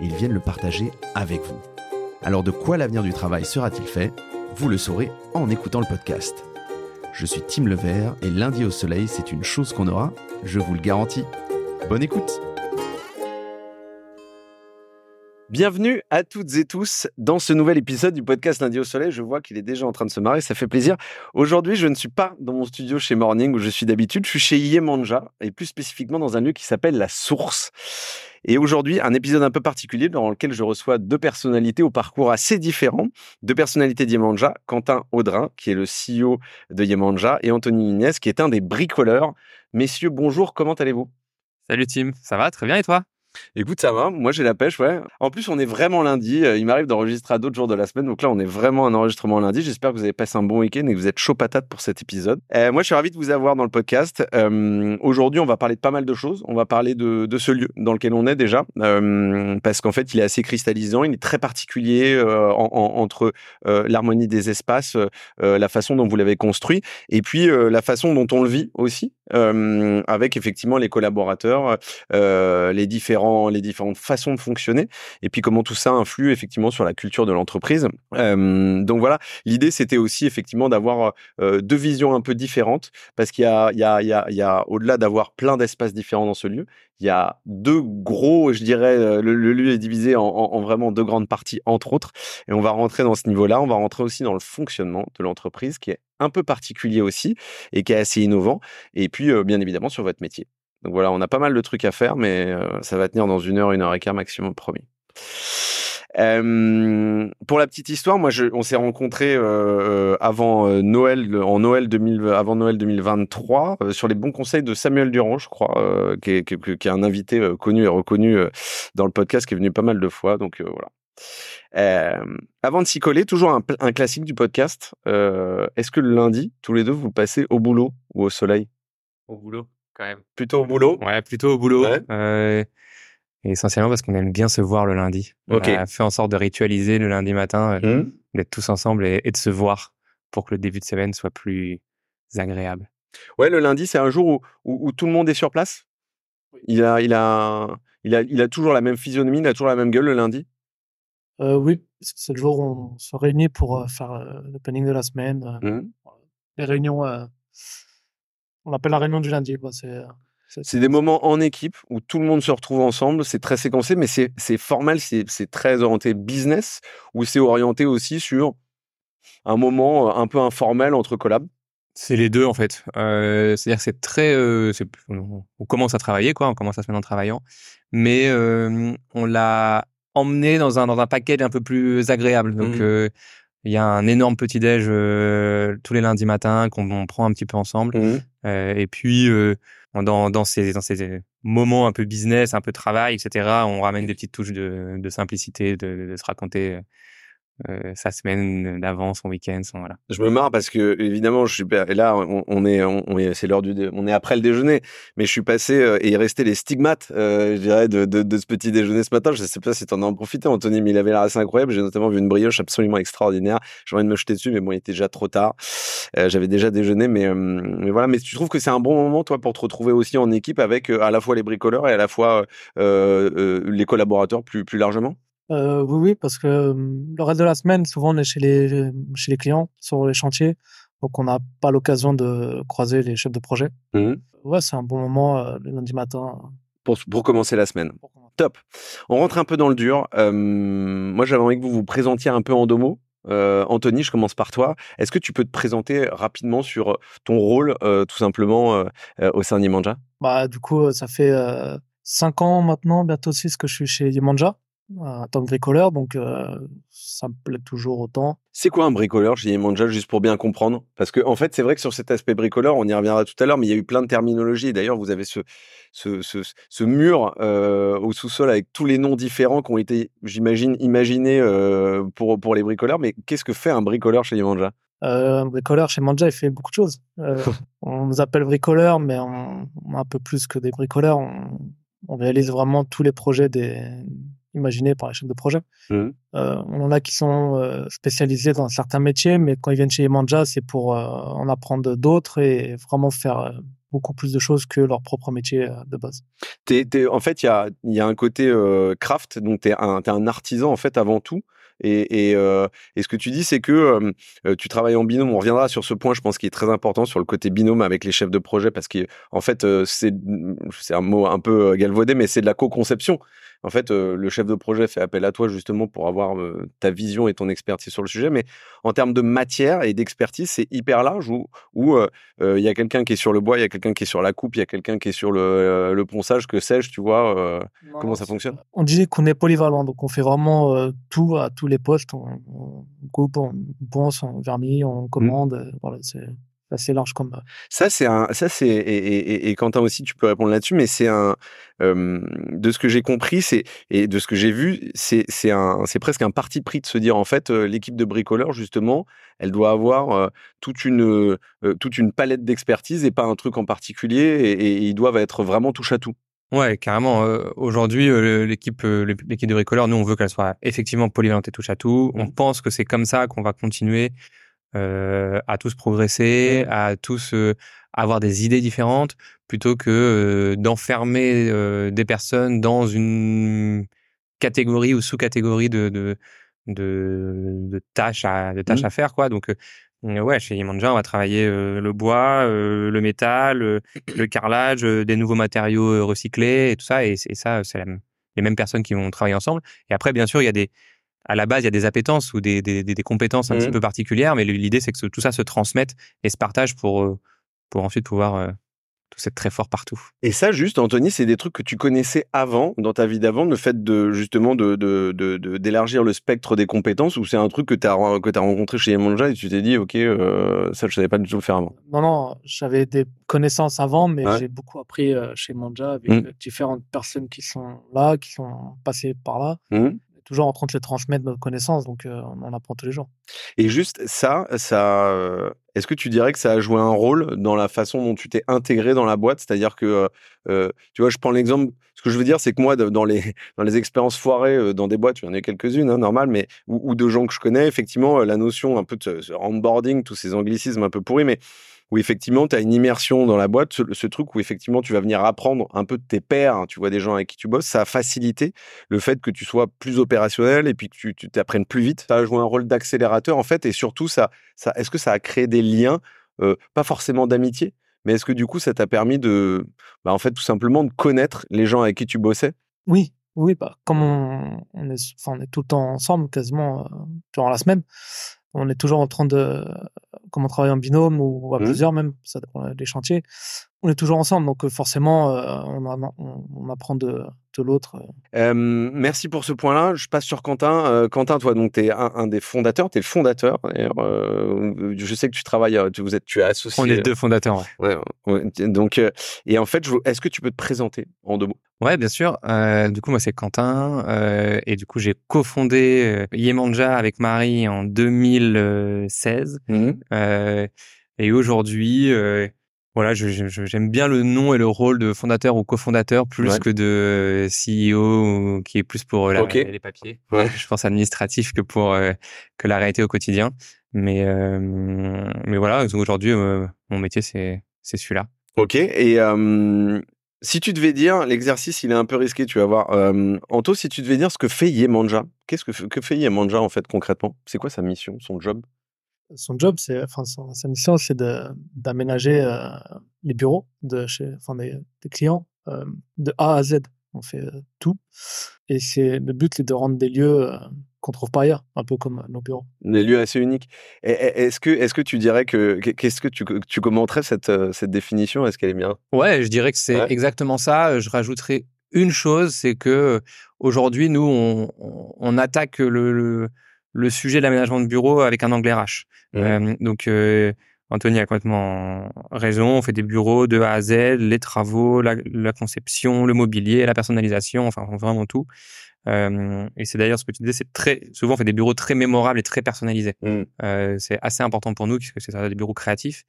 ils viennent le partager avec vous. Alors de quoi l'avenir du travail sera-t-il fait? Vous le saurez en écoutant le podcast. Je suis Tim Levert et lundi au soleil, c'est une chose qu'on aura, je vous le garantis. Bonne écoute Bienvenue à toutes et tous dans ce nouvel épisode du podcast Lundi au Soleil. Je vois qu'il est déjà en train de se marrer, ça fait plaisir. Aujourd'hui, je ne suis pas dans mon studio chez Morning où je suis d'habitude, je suis chez Yemanja et plus spécifiquement dans un lieu qui s'appelle La Source. Et aujourd'hui, un épisode un peu particulier dans lequel je reçois deux personnalités au parcours assez différent. Deux personnalités d'Yemanja, Quentin Audrin, qui est le CEO de Yemanja, et Anthony Inès, qui est un des bricoleurs. Messieurs, bonjour, comment allez-vous? Salut Tim, ça va? Très bien et toi? Écoute, ça va. Moi, j'ai la pêche, ouais. En plus, on est vraiment lundi. Euh, il m'arrive d'enregistrer à d'autres jours de la semaine. Donc là, on est vraiment un enregistrement lundi. J'espère que vous avez passé un bon week-end et que vous êtes chaud patate pour cet épisode. Euh, moi, je suis ravi de vous avoir dans le podcast. Euh, aujourd'hui, on va parler de pas mal de choses. On va parler de, ce lieu dans lequel on est déjà. Parce qu'en fait, il est assez cristallisant. Il est très particulier en, en, entre l'harmonie des espaces, la façon dont vous l'avez construit et puis la façon dont on le vit aussi. avec effectivement les collaborateurs, les différents les différentes façons de fonctionner, et puis comment tout ça influe effectivement sur la culture de l'entreprise. Donc voilà, l'idée c'était aussi effectivement d'avoir deux visions un peu différentes, parce qu'il y a, au-delà d'avoir plein d'espaces différents dans ce lieu, il y a deux gros, je dirais, le, lieu est divisé en, vraiment deux grandes parties, entre autres, et on va rentrer dans ce niveau-là, on va rentrer aussi dans le fonctionnement de l'entreprise, qui est un peu particulier aussi, et qui est assez innovant, et puis bien évidemment sur votre métier. Donc voilà, on a pas mal de trucs à faire, mais euh, ça va tenir dans une heure, une heure et quart maximum, promis. Euh, pour la petite histoire, moi, je, on s'est rencontrés euh, avant euh, Noël, en Noël 2000, avant Noël 2023, euh, sur les bons conseils de Samuel Durand, je crois, euh, qui est, qui, qui, est, un invité connu et reconnu dans le podcast, qui est venu pas mal de fois. Donc voilà. avant de s'y coller, toujours un, un, classique du podcast. Est-ce que le lundi, tous les deux, vous passez au boulot ou au soleil? Au boulot quand même. Plutôt au boulot? Ouais, plutôt au boulot. Ouais. Euh, essentiellement parce qu'on aime bien se voir le lundi. Okay. On a fait en sorte de ritualiser le lundi matin, mmh. d'être tous ensemble et, et, de se voir pour que le début de semaine soit plus agréable. Ouais, le lundi, c'est un jour où, où, où, tout le monde est sur place? Il a, il a, il a, il a toujours la même physionomie, il a toujours la même gueule le lundi? Euh, oui, c'est le jour où on se réunit pour euh, faire euh, le planning de la semaine, mmh. les réunions euh, on appelle la réunion du lundi. C'est, c'est des moments en équipe où tout le monde se retrouve ensemble. C'est très séquencé, mais c'est, c'est formel, c'est, c'est très orienté business, ou c'est orienté aussi sur un moment un peu informel entre collabs? C'est les deux en fait. Euh, c'est-à-dire que c'est très, euh, c'est, on commence à travailler quoi, on commence la semaine en travaillant, mais euh, on l'a emmené dans un dans un package un peu plus agréable. Donc mmh. Il y a un énorme petit déj euh, tous les lundis matins qu'on prend un petit peu ensemble. Mmh. Euh, et puis euh, dans, dans ces dans ces moments un peu business, un peu travail, etc. On ramène des petites touches de, de simplicité, de, de se raconter euh, sa semaine d'avant, son week-end, son voilà. Je me marre parce que évidemment, je suis et là on, est on, est c'est l'heure du on est après le déjeuner, mais je suis passé euh, et il restait les stigmates, euh, je dirais de, de, de, ce petit déjeuner ce matin. Je sais pas si tu en as profité, Anthony, mais il avait l'air assez incroyable. J'ai notamment vu une brioche absolument extraordinaire. J'ai envie de me jeter dessus, mais bon, il était déjà trop tard. Euh, J'avais déjà déjeuné, mais euh, mais voilà. Mais tu trouves que c'est un bon moment toi pour te retrouver aussi en équipe avec à la fois les bricoleurs et à la fois les collaborateurs plus plus largement? Euh, oui, oui, parce que le reste de la semaine, souvent, on est chez les, chez les clients, sur les chantiers. Donc, on n'a pas l'occasion de croiser les chefs de projet. Mmh. Ouais, c'est un bon moment euh, le lundi matin. Pour, pour commencer la semaine. Top. On rentre un peu dans le dur. Euh, moi, j'avais envie que vous vous présentiez un peu en deux mots. Euh, Anthony, je commence par toi. Est-ce que tu peux te présenter rapidement sur ton rôle, euh, tout simplement, au sein d'Yemanja? Bah, du coup, ça fait cinq ans maintenant, bientôt six, que je suis chez Yemanja. En tant que bricoleur, donc euh, ça me plaît toujours autant. C'est quoi un bricoleur chez Yemanja, juste pour bien comprendre? Parce que en fait, c'est vrai que sur cet aspect bricoleur, on y reviendra tout à l'heure, mais il y a eu plein de terminologies. D'ailleurs, vous avez ce, ce, ce, mur euh, au sous-sol avec tous les noms différents qui ont été, j'imagine, imaginés euh, pour, pour les bricoleurs. Mais qu'est-ce que fait un bricoleur chez Yemanja un bricoleur chez Manja, il fait beaucoup de choses. on nous appelle bricoleurs, mais on, on, un peu plus que des bricoleurs. On, on réalise vraiment tous les projets des, imaginés par les chefs de projet. Mmh. Euh, on en a qui sont euh, spécialisés dans certains métiers, mais quand ils viennent chez Manja, c'est pour euh, en apprendre d'autres et vraiment faire beaucoup plus de choses que leur propre métier de base. en fait, il y a, y a, un côté craft, donc tu es, un artisan en fait avant tout. Et, et, ce que tu dis, c'est que tu travailles en binôme. On reviendra sur ce point, je pense, qui est très important sur le côté binôme avec les chefs de projet, parce qu'en fait, c'est un mot un peu galvaudé, mais c'est de la co-conception en fait, le chef de projet fait appel à toi justement pour avoir ta vision et ton expertise sur le sujet. Mais en termes de matière et d'expertise, c'est hyper large où il y a quelqu'un qui est sur le bois, il y a quelqu'un qui est sur la coupe, il y a quelqu'un qui est sur le, ponçage, que sais-je, tu vois comment ça fonctionne? On dit qu'on est polyvalent, donc on fait vraiment tout à tous les postes. On, coupe, on ponce, on vernis, on mmh. commande. Voilà, c'est assez large comme. Ça, c'est un. Ça, c'est et, et, Quentin aussi, tu peux répondre là-dessus, mais c'est un. de ce que j'ai compris, c'est et de ce que j'ai vu, c'est c'est un. C'est presque un parti pris de se dire en fait, l'équipe de bricoleurs justement, elle doit avoir toute une toute une palette d'expertise et pas un truc en particulier, et, ils doivent être vraiment touche à tout. Ouais, carrément. Aujourd'hui, l'équipe, l'équipe de bricoleurs, nous, on veut qu'elle soit effectivement polyvalente et touche à tout. On mmh. pense que c'est comme ça qu'on va continuer à tous progresser, à tous euh, avoir des idées différentes, plutôt que euh, d'enfermer des personnes dans une catégorie ou sous-catégorie de, de, de, tâches à de tâches mmh. à faire quoi. Donc ouais, chez Yemanja, on va travailler le bois, le métal, le carrelage, des nouveaux matériaux recyclés et tout ça. Et, et ça, c'est les mêmes personnes qui vont travailler ensemble. Et après, bien sûr, il y a des à la base, il y a des appétences ou des, des, des compétences un petit mmh. peu particulières, mais l'idée, c'est que tout ça se transmette et se partage pour, euh, pour ensuite pouvoir euh, tout être très fort partout. Et ça, juste, Anthony, c'est des trucs que tu connaissais avant, dans ta vie d'avant, le fait de, justement, de, d'élargir le spectre des compétences, ou c'est un truc que tu as, que as rencontré chez Yemanja et tu t'es dit, OK, euh, ça, je savais pas du tout le faire avant? Non, non, j'avais des connaissances avant, mais j'ai beaucoup appris chez Manja avec mmh. différentes personnes qui sont là, qui sont passées par là. Mmh toujours en train de se transmettre nos connaissances, donc on en apprend tous les jours. Et juste ça, ça, est-ce que tu dirais que ça a joué un rôle dans la façon dont tu t'es intégré dans la boîte? C'est-à-dire que, tu vois, je prends l'exemple. Ce que je veux dire, c'est que moi, dans les dans les expériences foirées dans des boîtes, il y en a quelques-unes, hein, normal, mais ou, de gens que je connais, effectivement, la notion un peu de onboarding, tous ces anglicismes un peu pourris, mais où effectivement tu as une immersion dans la boîte, ce, truc où effectivement tu vas venir apprendre un peu de tes pairs, hein, tu vois des gens avec qui tu bosses, ça a facilité le fait que tu sois plus opérationnel et puis que tu t'apprennes plus vite. Ça a joué un rôle d'accélérateur en fait et surtout ça, est-ce que ça a créé des liens, euh, pas forcément d'amitié, mais est-ce que du coup ça t'a permis de, bah, en fait tout simplement de connaître les gens avec qui tu bossais? Oui, oui, bah, comme on, est, enfin, on est tout le temps ensemble quasiment euh, durant la semaine, on est toujours en train de, comme on travaille en binôme ou à mmh. plusieurs même, ça dépend des chantiers, on est toujours ensemble, donc forcément, on, on, apprend de, de l'autre. merci pour ce point-là. Je passe sur Quentin. Quentin, toi, donc, tu es un, des fondateurs, tu es le fondateur. je sais que tu travailles, tu, vous êtes, tu es associé. On est deux fondateurs, ouais. donc, et en fait, est-ce que tu peux te présenter en deux mots? Ouais, bien sûr. du coup, moi, c'est Quentin. et du coup, j'ai cofondé Yemanja avec Marie en 2016. Mmh et aujourd'hui, voilà, j'aime bien le nom et le rôle de fondateur ou cofondateur plus que de CEO qui est plus pour les papiers. Je pense administratif que pour euh, que la réalité au quotidien. Mais euh, mais voilà, aujourd'hui euh, mon métier c'est c'est celui-là. Ok. Et si tu devais dire, l'exercice il est un peu risqué, tu vas voir. Anto, si tu devais dire ce que fait Yemanja, qu'est-ce que, que fait Yemanja en fait concrètement? C'est quoi sa mission, son job? Son job, c'est, enfin, sa mission, c'est d'aménager euh, les bureaux de chez, enfin, des, clients euh, de A à Z. On fait euh, tout. Et c'est le but, c'est de rendre des lieux qu'on trouve pas ailleurs, un peu comme nos bureaux. Des lieux assez uniques. Est-ce que, est-ce que tu dirais que, qu'est-ce que tu, tu commenterais cette, cette définition? Est-ce qu'elle est bien? Ouais, je dirais que c'est exactement ça. Je rajouterais une chose, c'est que aujourd'hui, nous, on, on attaque le, le, sujet de l'aménagement de bureau avec un anglais RH. Mmh. donc Anthony a complètement raison. On fait des bureaux de A à Z, les travaux, la, conception, le mobilier, la personnalisation, enfin vraiment tout. Euh, et c'est d'ailleurs ce que tu disais, c'est très souvent on fait des bureaux très mémorables et très personnalisés. Euh, c'est assez important pour nous puisque c'est des bureaux créatifs.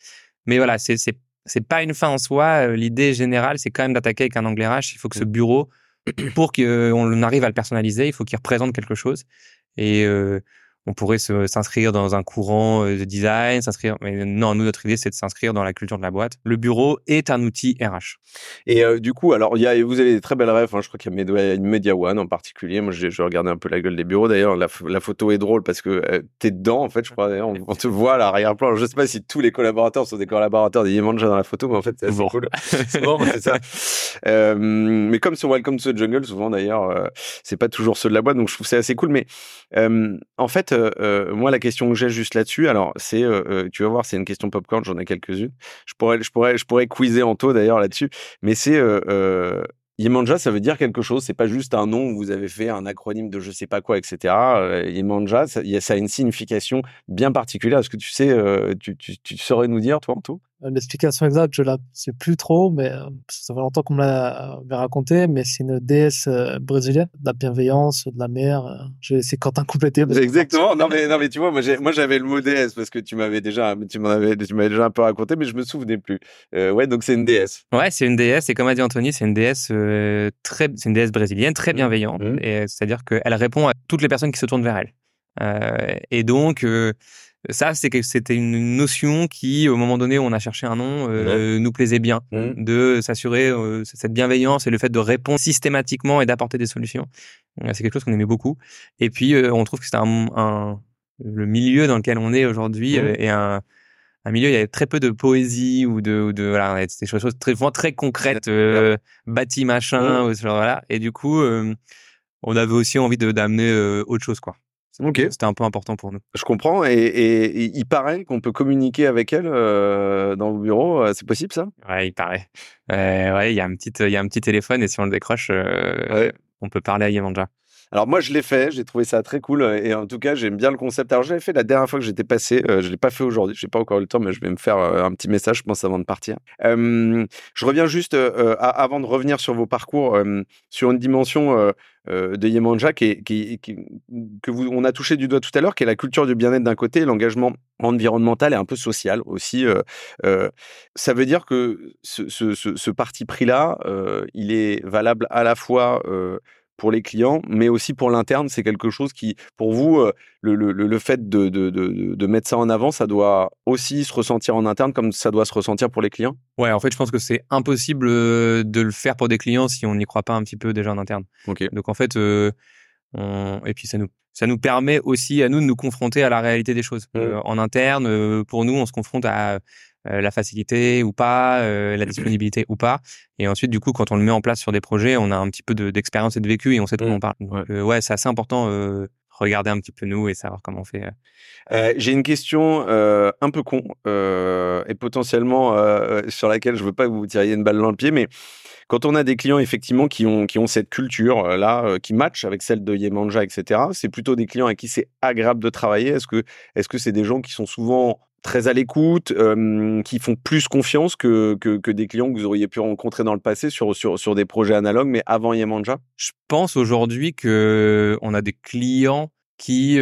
Mais voilà, c'est c'est pas une fin en soi. Euh, l'idée générale, c'est quand même d'attaquer avec un anglais RH. Il faut que ce mmh. bureau, pour qu'on arrive à le personnaliser, il faut qu'il représente quelque chose. Et on pourrait s'inscrire dans un courant euh, de design, s'inscrire. Mais non, nous notre idée c'est de s'inscrire dans la culture de la boîte. Le bureau est un outil RH. Et euh, du coup, alors y a, vous avez des très belles rêves. Hein, je crois qu'il y a une Media One en particulier. Moi, j'ai regardé un peu la gueule des bureaux. D'ailleurs, la, photo est drôle parce que euh, tu es dedans en fait. Je crois. On, on, te voit à l'arrière-plan. Je sais pas si tous les collaborateurs sont des collaborateurs des Yemanja dans la photo, mais en fait c'est cool. c'est bon, c'est ça. mais comme sur Welcome to the Jungle, souvent d'ailleurs, c'est pas toujours ceux de la boîte, donc je trouve c'est assez cool. Mais en fait euh, euh, moi, la question que j'ai juste là-dessus, alors, c'est, euh, tu vas voir, c'est une question popcorn, j'en ai quelques-unes. Je pourrais, je pourrais, je pourrais quizer Anto d'ailleurs là-dessus, mais c'est Yemanja, ça veut dire quelque chose. C'est pas juste un nom où vous avez fait un acronyme de je sais pas quoi, etc. Yemanja, ça, a une signification bien particulière. Est-ce que tu sais, tu, tu saurais nous dire, toi, Anto? L'explication exacte, je la sais plus trop, mais euh, ça fait longtemps qu'on me l'a raconté, mais c'est une déesse euh, brésilienne, de la bienveillance, de la mer. Euh, je vais laisser Quentin compléter. Exactement. Non mais non mais tu vois, moi moi j'avais le mot déesse parce que tu m'avais déjà tu m'en avais tu m'avais déjà un peu raconté, mais je me souvenais plus. ouais, donc c'est une déesse. Ouais, c'est une déesse et comme a dit Anthony, c'est une déesse très c'est une déesse brésilienne très mmh. bienveillante mmh. et c'est-à-dire qu'elle répond à toutes les personnes qui se tournent vers elle. et donc ça, c'est que c'était une notion qui, au moment donné, où on a cherché un nom, euh, nous plaisait bien, mmh. de s'assurer euh, cette bienveillance et le fait de répondre systématiquement et d'apporter des solutions. Euh, c'est quelque chose qu'on aimait beaucoup. Et puis, on trouve que c'est un, un, le milieu dans lequel on est aujourd'hui mmh. et un, un milieu il y avait très peu de poésie ou de, ou de voilà, des choses très très concrètes, euh, bâti machin, mmh. voilà. Et du coup, on avait aussi envie d'amener autre chose, quoi. C'était un peu important pour nous. Je comprends. Et, il paraît qu'on peut communiquer avec elle euh, dans vos bureaux. Euh, c'est possible ça? Ouais, il paraît. Euh, ouais, il y a un petit, il y a un petit téléphone et si on le décroche, on peut parler à Yemanja. Alors moi je l'ai fait, j'ai trouvé ça très cool et en tout cas j'aime bien le concept. Alors j'avais fait la dernière fois que j'étais passé, je l'ai pas fait aujourd'hui, j'ai pas encore eu le temps, mais je vais me faire un petit message, je pense avant de partir. je reviens juste avant de revenir sur vos parcours sur une dimension euh, de Yemanja qui, qui, que vous, on a touché du doigt tout à l'heure, qui est la culture du bien-être d'un côté, l'engagement environnemental et un peu social aussi. Euh, euh, ça veut dire que ce, parti pris-là, il est valable à la fois pour les clients, mais aussi pour l'interne. C'est quelque chose qui, pour vous, euh, le, le, le fait de, de, de, de, mettre ça en avant, ça doit aussi se ressentir en interne comme ça doit se ressentir pour les clients? Ouais, en fait, je pense que c'est impossible euh, de le faire pour des clients si on n'y croit pas un petit peu déjà en interne. Donc, en fait, euh, on... et puis ça nous, ça nous permet aussi à nous de nous confronter à la réalité des choses. Mmh. en interne, pour nous, on se confronte à euh, la facilité ou pas, euh, la disponibilité ou pas. Et ensuite, du coup, quand on le met en place sur des projets, on a un petit peu d'expérience et de vécu et on sait de quoi mmh. on parle. Donc, ouais, euh, c'est assez important regarder un petit peu nous et savoir comment on fait. J'ai une question un peu con et potentiellement sur laquelle je veux pas que vous tiriez une balle dans le pied, mais quand on a des clients effectivement qui ont qui ont cette culture là qui match avec celle de Yemanja, etc. C'est plutôt des clients à qui c'est agréable de travailler? Est-ce que est-ce que c'est des gens qui sont souvent très à l'écoute, qui font plus confiance que, que, des clients que vous auriez pu rencontrer dans le passé sur, sur, sur des projets analogues, mais avant Yemanja Je pense aujourd'hui que on a des clients qui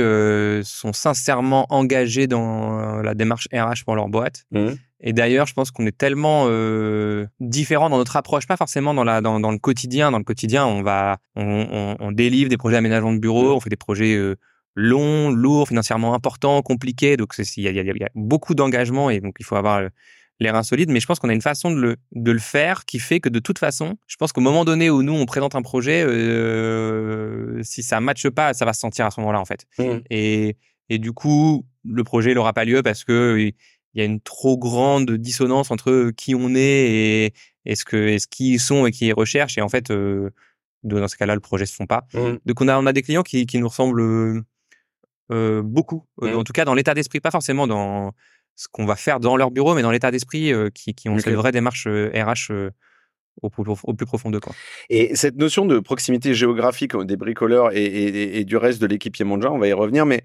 sont sincèrement engagés dans la démarche RH pour leur boîte. Mmh. Et d'ailleurs, je pense qu'on est tellement euh, différent dans notre approche, pas forcément dans la dans, dans le quotidien. Dans le quotidien, on va on, on, on délivre des projets d'aménagement de bureau, mmh. on fait des projets euh, long, lourd, financièrement important, compliqué. Donc il y a, y a, beaucoup d'engagement et donc il faut avoir les reins solides. Mais je pense qu'on a une façon de le, de le faire qui fait que de toute façon, je pense qu'au moment donné où nous on présente un projet, euh, si ça matche pas, ça va se sentir à ce moment-là en fait. Mmh. Et, et du coup, le projet n'aura pas lieu parce que il y a une trop grande dissonance entre qui on est et, ce que est-ce qui ils sont et qui ils recherchent. Et en fait, euh, dans ce cas-là, le projet se font pas. Mmh. Donc on a on a des clients qui, qui nous ressemblent euh, beaucoup. Euh, mmh. En tout cas, dans l'état d'esprit, pas forcément dans ce qu'on va faire dans leur bureau, mais dans l'état d'esprit euh, qui, qui ont okay. une vraie démarche RH au, plus profond de quoi. Et cette notion de proximité géographique des bricoleurs et, du reste de l'équipe Yemanja, on va y revenir, mais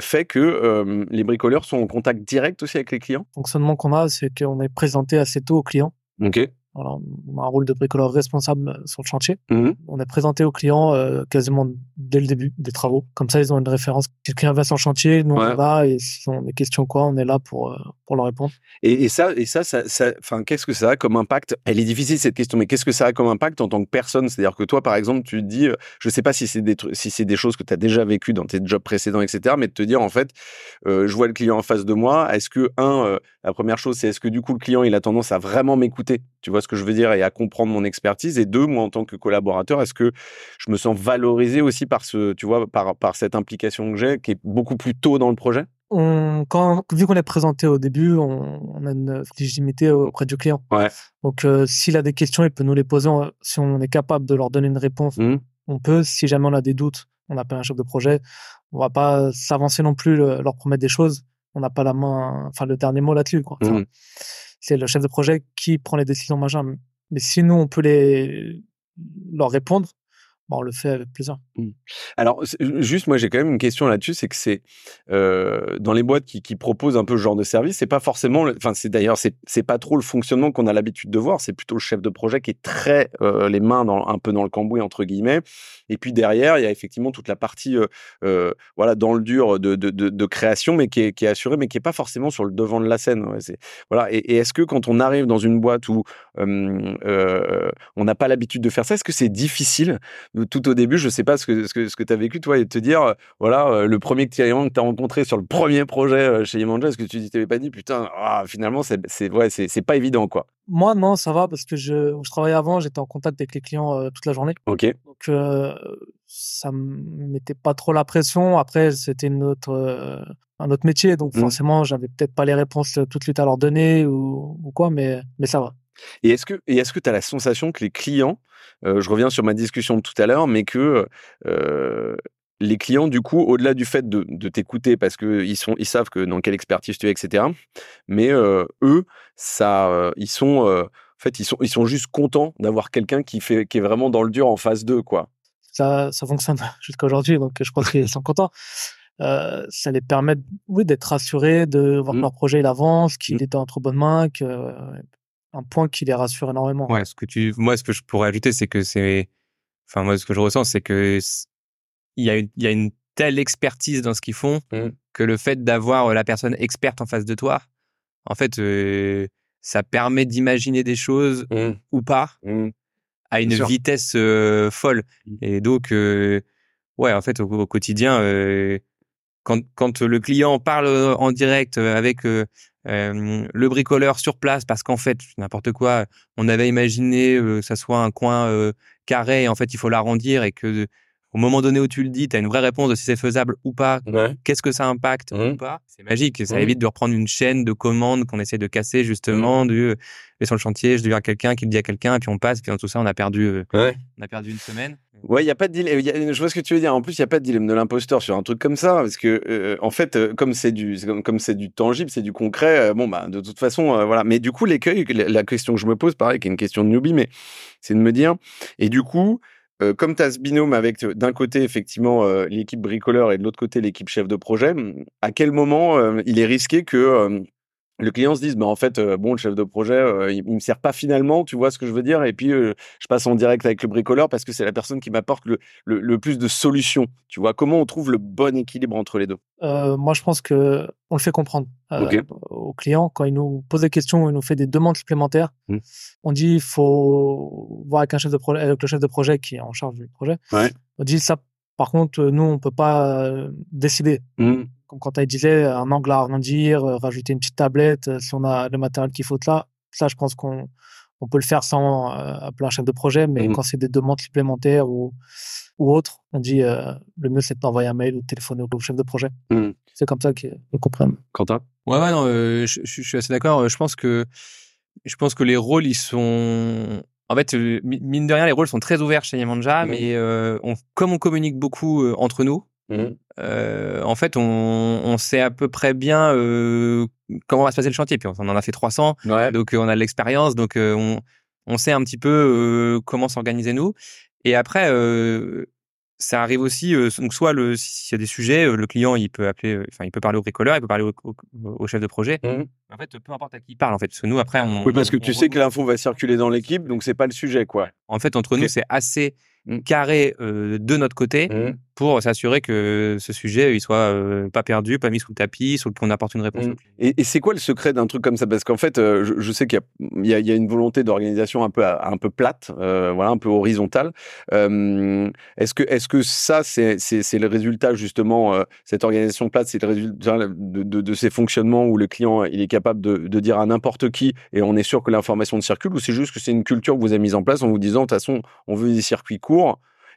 fait que les bricoleurs sont en contact direct aussi avec les clients? Le fonctionnement qu'on a, c'est qu'on est présenté assez tôt aux clients. Ok on a un rôle de bricoleur responsable euh, sur le chantier. Mmh. On est présenté aux clients euh, quasiment dès le début des travaux. Comme ça, ils ont une référence. Si quelqu'un va sur le chantier, nous on va et s'ils ont des questions quoi, on est là pour euh, pour leur répondre. Et, ça, et ça, ça, enfin, qu'est-ce que ça a comme impact? Elle est difficile cette question, mais qu'est-ce que ça a comme impact en tant que personne? C'est-à-dire que toi, par exemple, tu te dis, je sais pas si c'est des si c'est des choses que tu as déjà vécues dans tes jobs précédents, etc. Mais de te dire en fait, je vois le client en face de moi. Est-ce que un, la première chose, c'est est-ce que du coup le client il a tendance à vraiment m'écouter? Tu vois ce que je veux dire et à comprendre mon expertise. Et deux, moi, en tant que collaborateur, est-ce que je me sens valorisé aussi par ce, tu vois, par, par cette implication que j'ai, qui est beaucoup plus tôt dans le projet? On, quand, vu qu'on est présenté au début, on, a une légitimité auprès du client. Ouais. Donc, euh, s'il a des questions, il peut nous les poser. Si on est capable de leur donner une réponse, mmh. on peut. Si jamais on a des doutes, on appelle un chef de projet. On va pas s'avancer non plus, leur promettre des choses. On n'a pas la main, enfin le dernier mot là-dessus. Quoi. Mmh. C'est le chef de projet qui prend les décisions majeures. Mais si nous, on peut les, leur répondre, bon, on le fait avec plaisir. Mmh. Alors, juste, moi, j'ai quand même une question là-dessus, c'est que c'est euh, dans les boîtes qui, proposent un peu ce genre de service, c'est pas forcément, enfin, c'est d'ailleurs, c'est pas trop le fonctionnement qu'on a l'habitude de voir. C'est plutôt le chef de projet qui est très euh, les mains dans, un peu dans le cambouis entre guillemets. Et puis derrière, il y a effectivement toute la partie, euh, voilà, dans le dur de, de, de, création, mais qui est, qui est, assurée, mais qui est pas forcément sur le devant de la scène. Voilà. Et, est-ce que quand on arrive dans une boîte où on n'a pas l'habitude de faire ça, est-ce que c'est difficile tout au début, je sais pas ce que, ce que, ce que tu as vécu, toi, et de te dire, euh, voilà, euh, le premier client que tu as rencontré sur le premier projet euh, chez Yemanja, est-ce que tu t'avais pas dit, putain, ah, finalement, c'est, c'est, ouais, c'est, c'est pas évident, quoi. Moi, non, ça va, parce que je, je travaillais avant, j'étais en contact avec les clients toute la journée. Ok. Donc, ça me mettait pas trop la pression. Après, c'était une autre, un autre métier, donc mmh. forcément, j'avais peut-être pas les réponses tout de suite à leur donner ou, ou quoi, mais, mais ça va. Et est-ce que tu as la sensation que les clients, euh, je reviens sur ma discussion de tout à l'heure, mais que euh, les clients, du coup, au-delà du fait de, de t'écouter parce qu'ils ils savent que dans quelle expertise tu es, etc. Mais euh, eux, ça, ils sont, en fait, ils sont, ils sont juste contents d'avoir quelqu'un qui fait, qui est vraiment dans le dur en phase 2, quoi. Ça, ça fonctionne jusqu'à aujourd'hui, donc je crois qu'ils sont contents. ça les permet, oui, d'être rassurés, de voir que mmh. leur projet il avance, qu'il mmh. est entre bonnes mains, que un point qui les rassure énormément. Ouais, ce que tu, moi, ce que je pourrais ajouter, c'est que c'est, enfin, moi, ce que je ressens, c'est que il y a une, il y a une telle expertise dans ce qu'ils font mmh. que le fait d'avoir euh, la personne experte en face de toi, en fait, euh, ça permet d'imaginer des choses mmh. ou pas mmh. à une vitesse euh, folle. Et donc, ouais, en fait, au, quotidien, quand, quand le client parle en direct avec le bricoleur sur place parce qu'en fait n'importe quoi on avait imaginé euh, ça soit un coin carré et en fait il faut l'arrondir et que au moment donné où tu le dis, tu as une vraie réponse de si c'est faisable ou pas, qu'est-ce que ça impacte ou mmh. pas. C'est magique, ça mmh. évite de reprendre une chaîne de commandes qu'on essaie de casser justement, mmh. du sur le chantier, je dis à quelqu'un qui le dit à quelqu'un, et puis on passe, et puis dans tout ça, on a perdu, on a perdu une semaine. Ouais, il y a pas de dilemme. Je vois ce que tu veux dire. En plus, il y a pas de dilemme de l'imposteur sur un truc comme ça, parce que euh, en fait, euh, comme c'est du, comme c'est du tangible, c'est du concret. Euh, bon, bah, de toute façon, voilà. Mais du coup, l'écueil, la question que je me pose, pareil, qui est une question de newbie, mais c'est de me dire. Et du coup, comme tu as ce binôme avec d'un côté effectivement l'équipe bricoleur et de l'autre côté l'équipe chef de projet, à quel moment il est risqué que le client se dise, bah, en fait, euh, bon, le chef de projet, euh, il, me sert pas finalement, tu vois ce que je veux dire, et puis euh, je passe en direct avec le bricoleur parce que c'est la personne qui m'apporte le, le, plus de solutions. Tu vois, comment on trouve le bon équilibre entre les deux? Moi, je pense que on le fait comprendre au client quand il nous pose des questions, il nous fait des demandes supplémentaires. Mmh. On dit, il faut voir avec un chef de projet, avec le chef de projet qui est en charge du projet. On dit ça. Par contre, nous, on peut pas décider. Mmh comme quand tu disais, un angle à arrondir, euh, rajouter une petite tablette, euh, si on a le matériel qu'il faut là, ça, je pense qu'on on peut le faire sans euh, appeler un chef de projet, mais mmh. quand c'est des demandes supplémentaires ou, ou autres, on dit le mieux c'est d'envoyer un mail ou de téléphoner au chef de projet. Mmh. C'est comme ça qu'ils comprennent. Quentin? Ouais, ouais, non, je, suis assez d'accord. Je pense que je pense que les rôles ils sont en fait, mine de rien, les rôles sont très ouverts chez Yamanja, mmh. mais on, comme on communique beaucoup entre nous, Mmh. Euh, en fait, on, on, sait à peu près bien euh, comment va se passer le chantier. Puis on en a fait 300, donc on a de l'expérience. Donc on, on sait un petit peu comment s'organiser nous. Et après, ça arrive aussi, donc soit s'il y a des sujets, le client il peut appeler, enfin il peut parler au bricoleur, il peut parler au, chef de projet. Mmh. En fait, peu importe à qui il parle en fait, parce que nous après on. Oui, parce que tu sais que l'info va circuler dans l'équipe, donc c'est pas le sujet quoi. En fait, entre nous, c'est assez Mmh. carré de notre côté mmh. pour s'assurer que ce sujet il soit pas perdu, pas mis sous le tapis, qu'on apporte une réponse. Mmh. Et, c'est quoi le secret d'un truc comme ça? Parce qu'en fait, je, sais qu'il y, y, a une volonté d'organisation un peu un peu plate, voilà, un peu horizontale. est-ce que est-ce que ça c'est c'est le résultat justement cette organisation plate, c'est le résultat de, de, ces fonctionnements où le client il est capable de, de dire à n'importe qui et on est sûr que l'information circule ou c'est juste que c'est une culture que vous avez mise en place en vous disant de toute façon on veut des circuits courts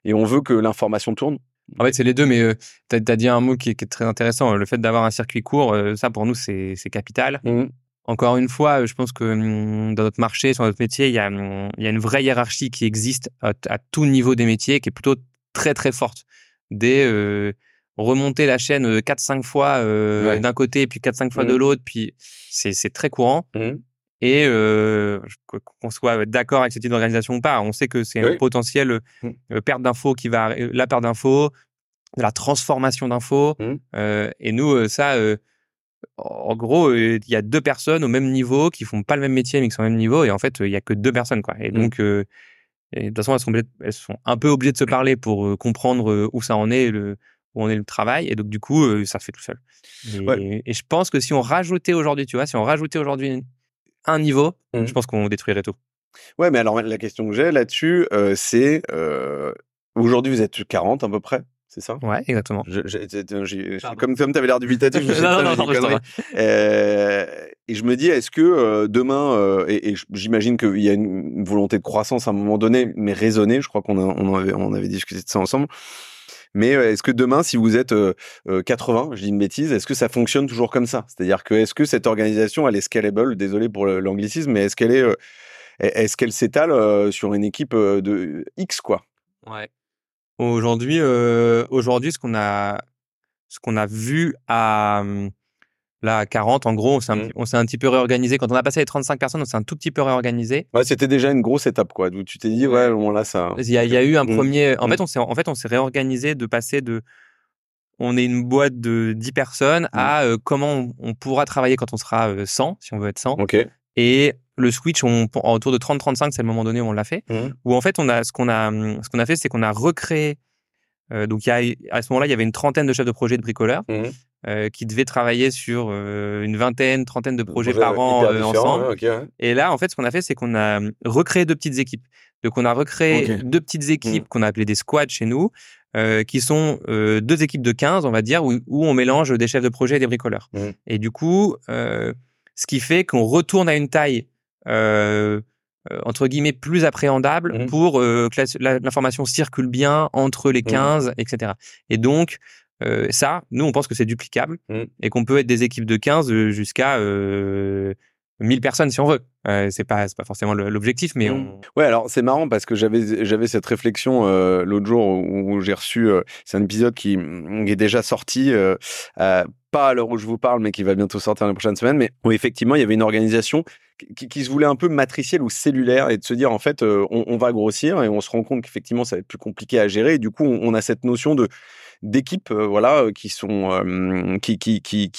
et on veut que l'information tourne. En fait, c'est les deux, mais euh, tu as, dit un mot qui est, très intéressant. Le fait d'avoir un circuit court, euh, ça pour nous, c'est capital. Mmh. Encore une fois, je pense que mmh, dans notre marché, sur notre métier, il y a, mmh, il y a une vraie hiérarchie qui existe à, tout niveau des métiers, qui est plutôt très très forte. Des euh, remonter la chaîne 4-5 fois d'un côté, puis 4-5 fois de l'autre, puis c'est très courant et euh, qu'on soit d'accord avec ce type d'organisation ou pas, on sait que c'est un potentiel mmh. euh, perte d'infos qui va la perte d'infos, de la transformation d'infos. Mmh. Euh, et nous, ça, euh, en gros, il y a deux personnes au même niveau qui font pas le même métier mais qui sont au même niveau, et en fait, il y a que deux personnes, quoi. Et mmh. donc, et de toute façon, elles sont, elles sont un peu obligées de se parler pour comprendre où ça en est, le, où en est le travail, et donc du coup, ça se fait tout seul. Et, et je pense que si on rajoutait aujourd'hui, tu vois, si on rajoutait aujourd'hui un niveau, je mmh. pense qu'on détruirait tout. Ouais, mais alors la question que j'ai là-dessus, euh, c'est euh, aujourd'hui vous êtes 40 à peu près, c'est ça? Ouais, exactement. comme comme tu avais l'air dubitatif, je non, non, non, euh, et je me dis, est-ce que demain, et, j'imagine qu'il y a une, volonté de croissance à un moment donné, mais raisonnée, je crois qu'on on avait, on avait discuté de ça ensemble. Mais euh, est-ce que demain, si vous êtes 80, euh, euh, je dis une bêtise, est-ce que ça fonctionne toujours comme ça? C'est-à-dire que est-ce que cette organisation, elle est scalable? Désolé pour l'anglicisme, mais est-ce qu'elle est, est-ce qu'elle s'étale sur une équipe de X quoi? Ouais. Aujourd'hui, aujourd'hui, ce qu'on a, ce qu'on a vu à hum, Là, à 40, en gros, mmh. on s'est un, petit peu réorganisé. Quand on a passé les 35 personnes, on s'est un tout petit peu réorganisé. Ouais, c'était déjà une grosse étape, quoi. D'où tu t'es dit, ouais, bon, là, ça. Il y a, il y a eu un mmh. premier. En mmh. fait, on s'est, en fait, on s'est réorganisé de passer de. On est une boîte de 10 personnes à euh, comment on, pourra travailler quand on sera 100, euh, si on veut être 100. Ok. Et le switch, on, autour de 30-35, c'est le moment donné où on l'a fait. Où en fait, on a, ce qu'on a, ce qu'on a fait, c'est qu'on a recréé. Euh, donc, il y a, à ce moment-là, il y avait une trentaine de chefs de projet de bricoleurs. Euh, qui devait travailler sur euh, une vingtaine, trentaine de projets par an euh, ensemble. Et là, en fait, ce qu'on a fait, c'est qu'on a recréé deux petites équipes. Donc, on a recréé deux petites équipes mmh. qu'on a appelées des squads chez nous, qui sont deux équipes de 15, on va dire, où, où, on mélange des chefs de projet et des bricoleurs. Mmh. Et du coup, ce qui fait qu'on retourne à une taille entre guillemets plus appréhendable mmh. pour que l'information circule bien entre les 15, etc. Et donc, euh, ça, nous, on pense que c'est duplicable mmh. et qu'on peut être des équipes de 15 euh, jusqu'à euh, 1000 personnes si on veut. Euh, c'est pas pas forcément l'objectif, mais mmh. ouais. Alors c'est marrant parce que j'avais j'avais cette réflexion euh, l'autre jour où, j'ai reçu. c'est un épisode qui, est déjà sorti. pas à l'heure où je vous parle, mais qui va bientôt sortir dans les prochaines semaines, mais où effectivement il y avait une organisation qui, se voulait un peu matricielle ou cellulaire et de se dire en fait on, va grossir et on se rend compte qu'effectivement ça va être plus compliqué à gérer et du coup on a cette notion de d'équipes voilà qui sont qui, qui, qui,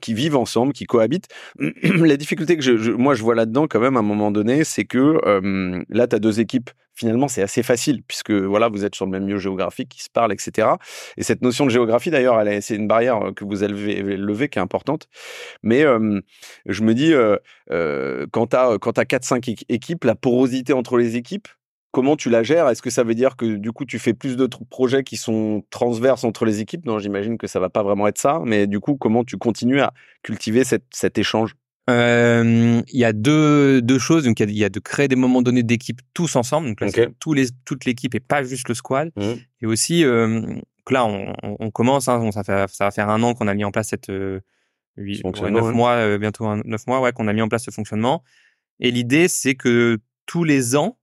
qui vivent ensemble, qui cohabitent. la difficulté que je, moi je vois là-dedans quand même à un moment donné, c'est que là tu as deux équipes. Finalement, c'est assez facile puisque voilà, vous êtes sur le même lieu géographique, qui se parlent, etc. Et cette notion de géographie, d'ailleurs, c'est une barrière que vous avez levée qui est importante. Mais je me dis, quand tu as, as 4-5 équipes, la porosité entre les équipes, comment tu la gères? Est-ce que ça veut dire que du coup tu fais plus de projets qui sont transverses entre les équipes? Non, j'imagine que ça va pas vraiment être ça, mais du coup comment tu continues à cultiver cet échange? Il y a deux, deux choses. Donc, il y, a, de créer des moments donnés d'équipe tous ensemble. Donc, là, tous les, toute l'équipe et pas juste le squad. Mmh. Et aussi, là, on, commence. Hein, ça, fait, ça va faire un an qu'on a mis en place cette euh, 8, mois, bientôt neuf mois, ouais, qu'on a mis en place ce fonctionnement. Et l'idée, c'est que tous les ans,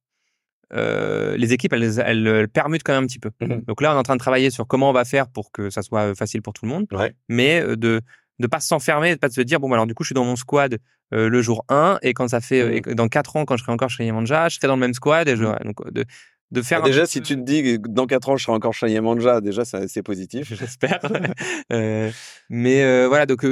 euh, les équipes, elles, elles, permutent quand même un petit peu. Mmh Donc là, on est en train de travailler sur comment on va faire pour que ça soit facile pour tout le monde. Mais euh, de de pas s'enfermer, de pas se dire bon bah, alors du coup je suis dans mon squad le jour 1 et quand ça fait mmh. dans 4 ans quand je serai encore chez Yemanja, je serai dans le même squad et je, mmh. donc de, de faire bah, déjà si tu te dis que dans 4 ans je serai encore chez Yemanja, déjà c'est positif j'espère euh, mais voilà donc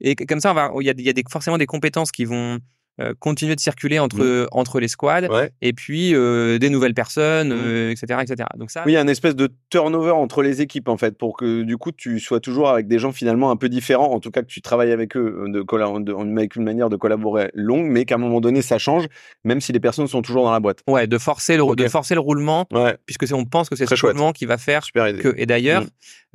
et comme ça il y a, y a des, forcément des compétences qui vont euh, continuer de circuler entre mmh. entre les squads et puis euh, des nouvelles personnes, etc., mmh. etc. Donc ça. Oui, il y a une espèce de turnover entre les équipes en fait pour que du coup tu sois toujours avec des gens finalement un peu différents, en tout cas que tu travailles avec eux de, de, avec une manière de collaborer longue, mais qu'à un moment donné ça change, même si les personnes sont toujours dans la boîte. Ouais, de forcer le de forcer le roulement, ouais. puisque on pense que c'est ce roulement qui va faire que. Et d'ailleurs,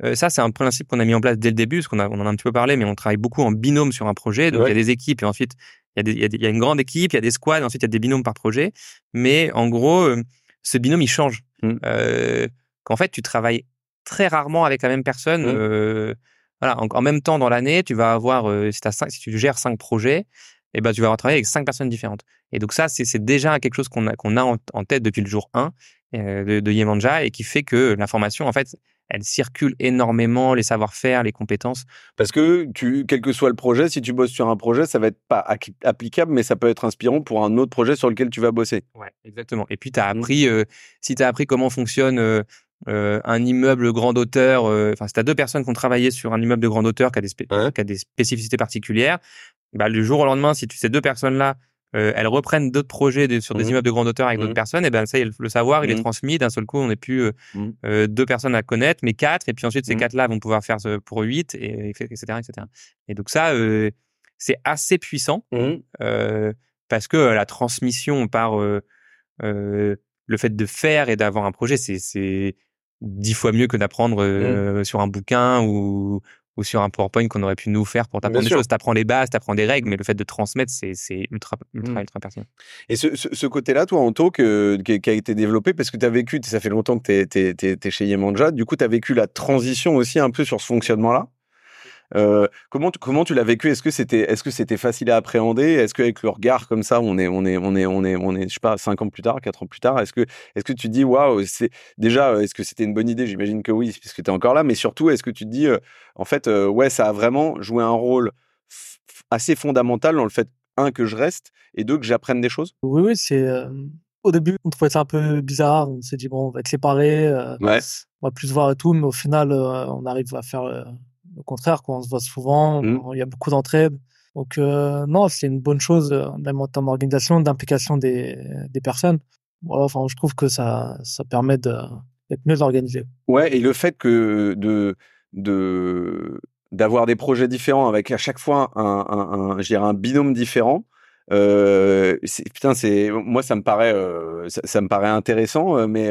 mmh. ça c'est un principe qu'on a mis en place dès le début, parce qu'on on en a un petit peu parlé, mais on travaille beaucoup en binôme sur un projet. Donc il y a des équipes et ensuite il y, a il, y a une grande équipe, il y a des squads, ensuite il y a des binômes par projet. Mais en gros, euh, ce binôme, il change. Euh, qu'en fait, tu travailles très rarement avec la même personne. Mmh. Euh, voilà, en, même temps dans l'année, tu vas avoir, si, as si tu gères cinq projets, et eh ben, tu vas travailler avec cinq personnes différentes. Et donc ça, c'est déjà quelque chose qu'on a, qu'on a en, tête depuis le jour 1 euh, de, de Yemanja et qui fait que l'information, en fait, elle circule énormément, les savoir-faire, les compétences. Parce que tu, quel que soit le projet, si tu bosses sur un projet, ça va être pas applicable, mais ça peut être inspirant pour un autre projet sur lequel tu vas bosser. Ouais, exactement. Et puis, tu as mmh. appris, euh, si tu as appris comment fonctionne euh, euh, un immeuble grand hauteur, enfin, si tu as deux personnes qui ont travaillé sur un immeuble de grande hauteur qui a des, qui a des spécificités particulières, bah, le jour au lendemain, si tu ces deux personnes-là euh, elles reprennent d'autres projets sur des mmh immeubles de grande hauteur avec d'autres mmh personnes, et ben ça, le savoir, il est mmh transmis. D'un seul coup, on n'est plus euh, euh, deux personnes à connaître, mais quatre. Et puis ensuite, ces quatre-là vont pouvoir faire pour huit, et, etc., etc. Et donc ça, c'est assez puissant parce que la transmission par le fait de faire et d'avoir un projet, c'est dix fois mieux que d'apprendre sur un bouquin ou, ou sur un PowerPoint qu'on aurait pu nous faire pour t'apprendre des choses. T'apprends les bases, t'apprends des règles, mais le fait de transmettre, c'est, ultra, ultra, mmh. ultra pertinent. Et ce, ce, côté-là, toi, en qui, a été développé, parce que tu as vécu, ça fait longtemps que tu es, chez Yemanja, du coup, tu as vécu la transition aussi un peu sur ce fonctionnement-là? Euh, comment tu, comment tu l'as vécu? Est-ce que c'était est-ce que c'était facile à appréhender? Est-ce qu'avec le regard comme ça, on est on est on est on est on est je sais pas cinq ans plus tard, quatre ans plus tard, est-ce que est-ce que tu dis waouh c'est déjà est-ce que c'était une bonne idée? J'imagine que oui puisque tu es encore là, mais surtout est-ce que tu te dis euh, en fait euh, ouais ça a vraiment joué un rôle assez fondamental dans le fait un que je reste et deux que j'apprenne des choses? Oui oui c'est au début, on trouvait ça un peu bizarre. On s'est dit, bon, on va être séparés. ouais. On va plus se voir et tout. Mais au final, on arrive à faire au contraire, quand on se voit souvent, mmh. il y a beaucoup d'entraide. Donc euh, non, c'est une bonne chose, euh, même en termes d'organisation, d'implication des, des personnes. Voilà, enfin, je trouve que ça, ça permet d'être mieux organisé. Ouais, et le fait que de de d'avoir des projets différents avec à chaque fois un, un, un, un binôme différent, euh, putain, c'est moi ça me paraît euh, ça, me paraît intéressant, mais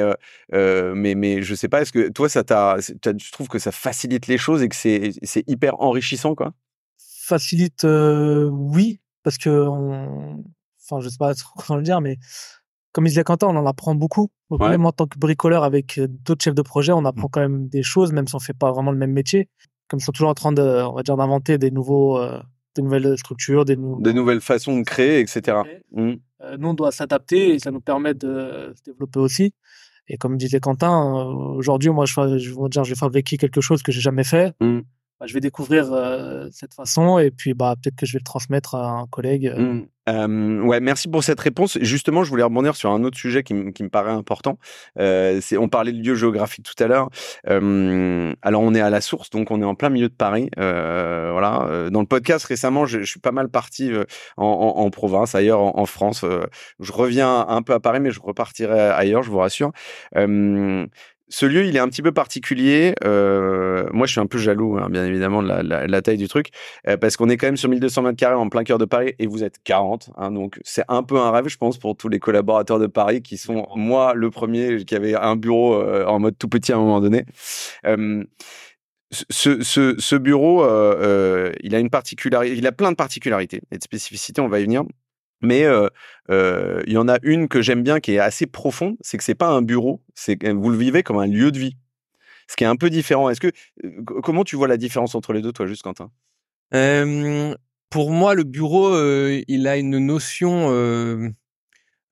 euh, mais mais je sais pas. Est-ce que toi ça t'a, tu trouves que ça facilite les choses et que c'est c'est hyper enrichissant quoi? Facilite, oui, parce que on... enfin je sais pas comment le dire, mais comme il disait Quentin, on en apprend beaucoup. Même en tant que bricoleur avec d'autres chefs de projet, on apprend mmh. quand même des choses, même si on fait pas vraiment le même métier. Comme ils sont toujours en train de, on va dire, d'inventer des nouveaux de nouvelles structures, des, nouvelles façons de créer, etc. Mmh. Euh, nous, on doit s'adapter et ça nous permet de se développer aussi. Et comme disait Quentin, euh, aujourd'hui, moi, je vais fabriquer quelque chose que j'ai jamais fait. Mmh. Bah, je vais découvrir euh, cette façon et puis bah, peut-être que je vais le transmettre à un collègue. Mmh. Euh, ouais, merci pour cette réponse. Justement, je voulais rebondir sur un autre sujet qui, me paraît important. Euh, on parlait de lieu géographique tout à l'heure. Alors, on est à la source, donc on est en plein milieu de Paris. Voilà. Dans le podcast récemment, je, suis pas mal parti en, province, ailleurs en France. je reviens un peu à Paris, mais je repartirai ailleurs, je vous rassure ce lieu, il est un petit peu particulier. Euh, moi, je suis un peu jaloux, hein, bien évidemment, de la, la, la taille du truc, euh, parce qu'on est quand même sur 1200 mètres carrés en plein cœur de Paris, et vous êtes 40. Hein, donc, c'est un peu un rêve, je pense, pour tous les collaborateurs de Paris qui sont, moi, le premier, qui avait un bureau euh, en mode tout petit à un moment donné. Ce, ce, ce, bureau, il a une particularité, il a plein de particularités et de spécificités. On va y venir. Mais euh, euh, il y en a une que j'aime bien qui est assez profonde, c'est que c'est pas un bureau, c'est vous le vivez comme un lieu de vie. Ce qui est un peu différent. Est-ce que euh, comment tu vois la différence entre les deux, toi, juste Quentin? Euh, Pour moi, le bureau, il a une notion.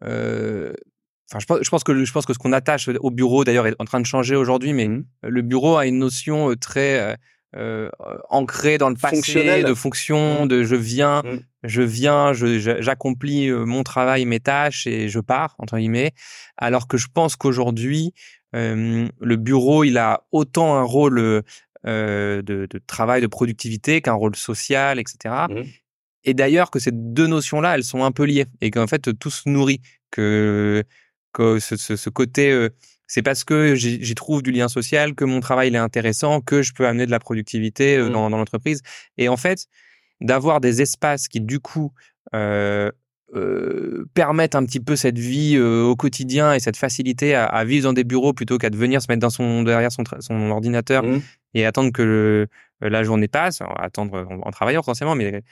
Enfin, je pense, je pense, que je pense que ce qu'on attache au bureau, d'ailleurs, est en train de changer aujourd'hui, mais mmh le bureau a une notion très euh, ancré dans le passé, de fonction, mmh. de je viens, mmh. je viens, j'accomplis mon travail, mes tâches et je pars entre guillemets. Alors que je pense qu'aujourd'hui, le bureau, il a autant un rôle de, de, travail, de productivité qu'un rôle social, etc. Et d'ailleurs que ces deux notions-là, elles sont un peu liées et qu'en fait tout se nourrit, que, que ce, ce, côté, euh, c'est parce que j'y trouve du lien social, que mon travail est intéressant, que je peux amener de la productivité euh, mmh. dans, dans l'entreprise. Et en fait, d'avoir des espaces qui du coup euh, euh, permettent un petit peu cette vie euh, au quotidien et cette facilité à, à, vivre dans des bureaux plutôt qu'à venir se mettre dans son derrière son, son ordinateur mmh. et attendre que la journée passe, attendre en, en travaillant forcément, mais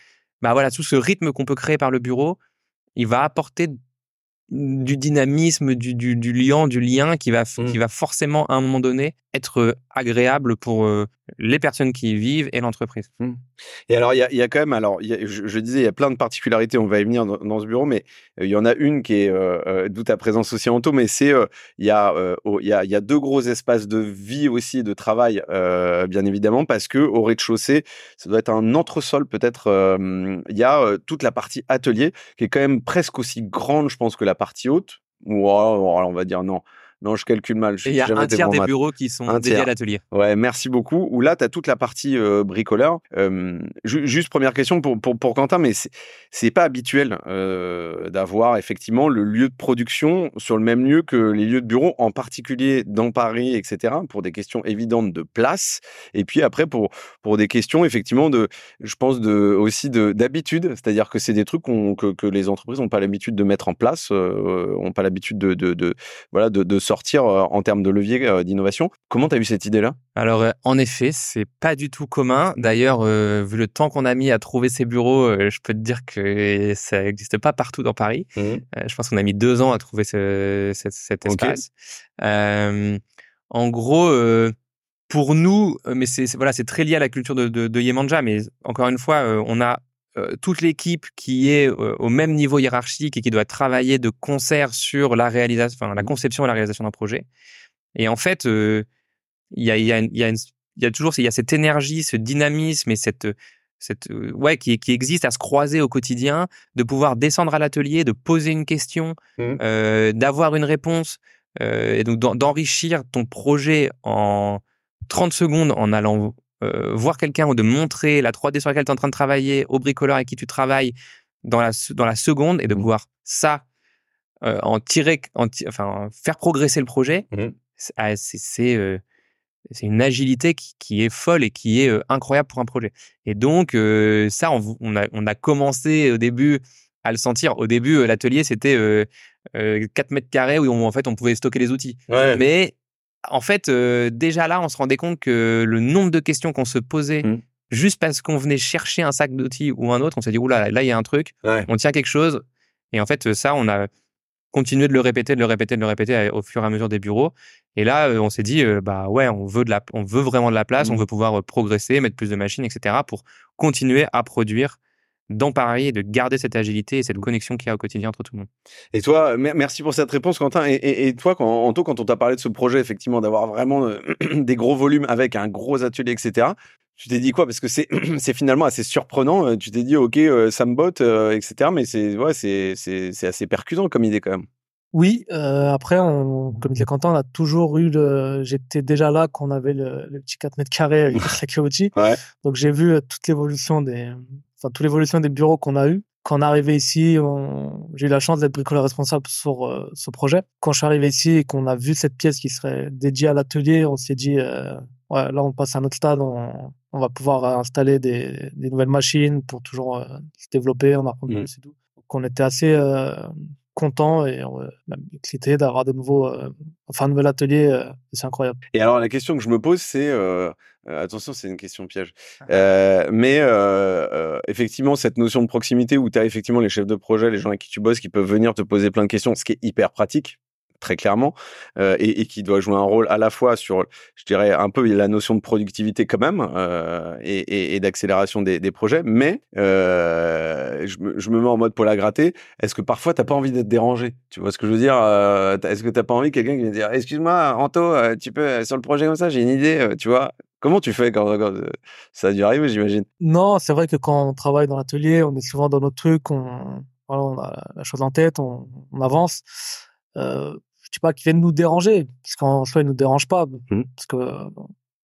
bah voilà, tout ce rythme qu'on peut créer par le bureau, il va apporter du dynamisme, du, du, du lien, du lien qui va, qui mmh. va forcément à un moment donné être agréable pour euh, les personnes qui y vivent et l'entreprise. Mmh. Et alors, il y a, quand même, alors, je, disais, il y a plein de particularités, on va y venir dans, ce bureau, mais euh, il y en a une qui est euh, euh d'où ta présence aussi en taux, mais c'est, il y, il y, a, y a deux gros espaces de vie aussi, de travail, bien évidemment, parce que au rez-de-chaussée, ça doit être un entresol peut-être, il y a toute la partie atelier qui est quand même presque aussi grande, je pense, que la partie haute, ou oh, on va dire non, non, je calcule mal. il y a un tiers des bureaux qui sont dédiés à l'atelier. Ouais, merci beaucoup. Où là, tu as toute la partie euh, bricoleur. Euh, juste première question pour, pour, pour Quentin, mais c'est pas habituel euh, d'avoir effectivement le lieu de production sur le même lieu que les lieux de bureau, en particulier dans Paris, etc., pour des questions évidentes de place. Et puis après, pour, pour des questions effectivement de, je pense, de, aussi d'habitude. C'est-à-dire que c'est des trucs que, que les entreprises n'ont pas l'habitude de mettre en place, n'ont pas l'habitude de, de, de, voilà, de, de sortir euh, en termes de levier euh, d'innovation. Comment tu as eu cette idée-là? Alors, euh, en effet, c'est pas du tout commun. D'ailleurs, vu le temps qu'on a mis à trouver ces bureaux, je peux te dire que ça n'existe pas partout dans Paris. Mmh. je pense qu'on a mis deux ans à trouver ce, cet espace. en gros, pour nous, mais c'est voilà, c'est très lié à la culture de, de, de Yemanja. Mais encore une fois, on a toute l'équipe qui est euh, au même niveau hiérarchique et qui doit travailler de concert sur la réalisation, enfin la mmh. conception et la réalisation d'un projet. Et en fait, euh, il y a, y, a, y, a y a toujours il y a cette énergie, ce dynamisme et cette cette ouais qui, qui existe à se croiser au quotidien, de pouvoir descendre à l'atelier, de poser une question, mmh. euh, d'avoir une réponse euh, et donc d'enrichir ton projet en 30 secondes en allant euh, voir quelqu'un ou de montrer la 3D sur laquelle tu es en train de travailler au bricoleur avec qui tu travailles dans la, dans la seconde et de pouvoir mmh. ça euh, en tirer, en enfin faire progresser le projet, mmh. ah, c'est euh, c'est une agilité qui, qui, est folle et qui est incroyable pour un projet. Et donc ça, on, on, a, on a commencé au début à le sentir. Au début, l'atelier c'était 4 mètres carrés où en fait on pouvait stocker les outils. Mais en fait, euh, déjà là, on se rendait compte que le nombre de questions qu'on se posait mmh. juste parce qu'on venait chercher un sac d'outils ou un autre, on s'est dit, oula, là, il y a un truc, on tient quelque chose. Et en fait, ça, on a continué de le répéter, de le répéter, de le répéter au fur et à mesure des bureaux. Et là, euh, on s'est dit, euh, bah ouais, on veut, de la, on veut vraiment de la place, on mmh. veut pouvoir progresser, mettre plus de machines, etc., pour continuer à produire dans Paris et de garder cette agilité et cette connexion qu'il y a au quotidien entre tout le monde. Et toi, merci pour cette réponse, Quentin. Et, toi, quand, Anto, quand on t'a parlé de ce projet, effectivement, d'avoir vraiment euh, des gros volumes avec un gros atelier, etc., tu t'es dit quoi? Parce que c'est c'est finalement assez surprenant. Euh, tu t'es dit, ok, euh, ça me botte, etc. Mais c'est ouais, c'est c'est assez percutant comme idée quand même. Oui, euh, après, on, comme disait Quentin, on a toujours eu le. J'étais déjà là quand on avait le, le petit 4 mètres carrés avec la Ouais. Donc j'ai vu toute l'évolution des, enfin toute l'évolution des bureaux qu'on a eu. Quand on est arrivé ici, j'ai eu la chance d'être bricoleur responsable sur euh, ce projet. Quand je suis arrivé ici et qu'on a vu cette pièce qui serait dédiée à l'atelier, on s'est dit, euh, ouais, là on passe à un autre stade, on, on va pouvoir installer des, des, nouvelles machines pour toujours euh, se développer, on apprend mmh. plus et tout. Donc on était assez content et même excité d'avoir de nouveaux, enfin un nouvel atelier, c'est incroyable. Et alors la question que je me pose, c'est euh, attention, c'est une question piège. Ah. Euh, mais euh, effectivement, cette notion très clairement, euh, et, qui doit jouer un rôle à la fois sur, je dirais, un peu la notion de productivité quand même, euh, et, d'accélération des, projets, mais euh, je, me, mets en mode poil à gratter. Est-ce que parfois, t'as pas envie d'être dérangé? Tu vois ce que je veux dire Est-ce que t'as pas envie quelqu'un qui vient dire, excuse-moi, Anto, tu peux, sur le projet comme ça, j'ai une idée, tu vois? Comment tu fais quand, ça a dû arriver, j'imagine? Non, c'est vrai que quand on travaille dans l'atelier, on est souvent dans nos trucs, on, on a la chose en tête, on, avance. Je dis pas qu'ils viennent nous déranger, parce qu'en soi, ils nous dérangent pas, mmh. parce que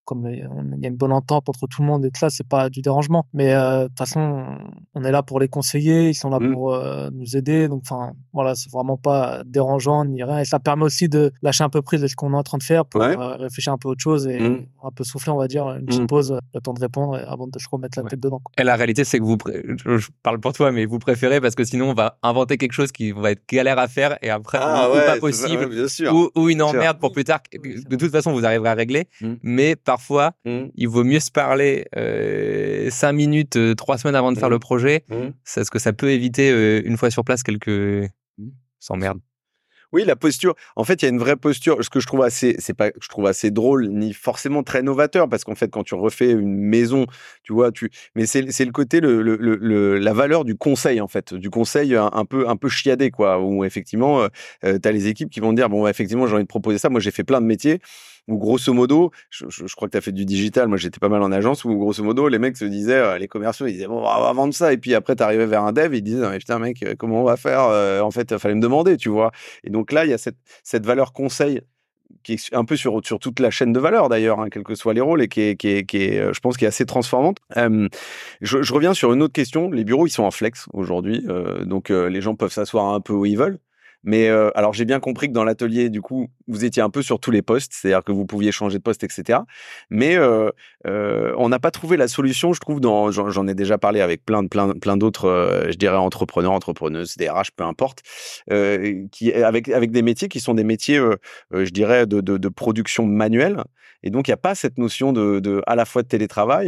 comme il y a une bonne entente entre tout le monde et tout ça, c'est pas du dérangement. Mais euh, de toute façon, on est là pour les conseiller, ils sont là mmh. pour euh, nous aider. Donc, enfin, voilà, c'est vraiment pas dérangeant ni rien. Et ça permet aussi de lâcher un peu prise de ce qu'on est en train de faire pour euh, réfléchir un peu à autre chose et mmh. un peu souffler, on va dire, une petite mmh. pause, le temps de répondre avant de se remettre la tête dedans. Et la réalité, c'est que vous, je parle pour toi, mais vous préférez parce que sinon, on va inventer quelque chose qui va être galère à faire et après, ah, ou, pas possible, ou, une emmerde pour plus tard. De toute façon, vous arriverez à régler. Mais parfois, mmh. il vaut mieux se parler euh, cinq minutes, euh, trois semaines avant de faire mmh. le projet, mmh. parce que ça peut éviter euh, une fois sur place quelques s'emmerdes. Oui, la posture. En fait, il y a une vraie posture. Ce que je trouve assez, c'est pas, je trouve assez drôle ni forcément très novateur, parce qu'en fait, quand tu refais une maison, tu vois, tu, mais c'est, le côté, le, le, la valeur du conseil en fait, du conseil un, peu, un peu chiadé quoi, où effectivement, tu as les équipes qui vont dire bon, effectivement, j'ai envie de proposer ça. Moi, j'ai fait plein de métiers où grosso modo, je, crois que tu as fait du digital, moi j'étais pas mal en agence, où grosso modo, les mecs se disaient, euh, les commerciaux, ils disaient, bon, on va vendre ça, et puis après, tu arrivais vers un dev, ils disaient, putain, mec, euh, comment on va faire euh, En fait, il fallait me demander, tu vois. Et donc là, il y a cette, valeur conseil qui est un peu sur, sur toute la chaîne de valeur d'ailleurs, hein, quels que soient les rôles, et qui est, je pense, qui est assez transformante. je, reviens sur une autre question. Les bureaux, ils sont en flex aujourd'hui, donc les gens peuvent s'asseoir un peu où ils veulent. Mais euh, alors j'ai bien compris que dans l'atelier, du coup, vous étiez un peu sur tous les postes, c'est-à-dire que vous pouviez changer de poste, etc. Mais euh, euh, on n'a pas trouvé la solution, je trouve. J'en ai déjà parlé avec plein de plein, plein d'autres, je dirais entrepreneurs, entrepreneuses, DRH, peu importe, qui avec avec des métiers qui sont des métiers, je dirais, de, de, production manuelle. Et donc il n'y a pas cette notion de, de, à la fois de télétravail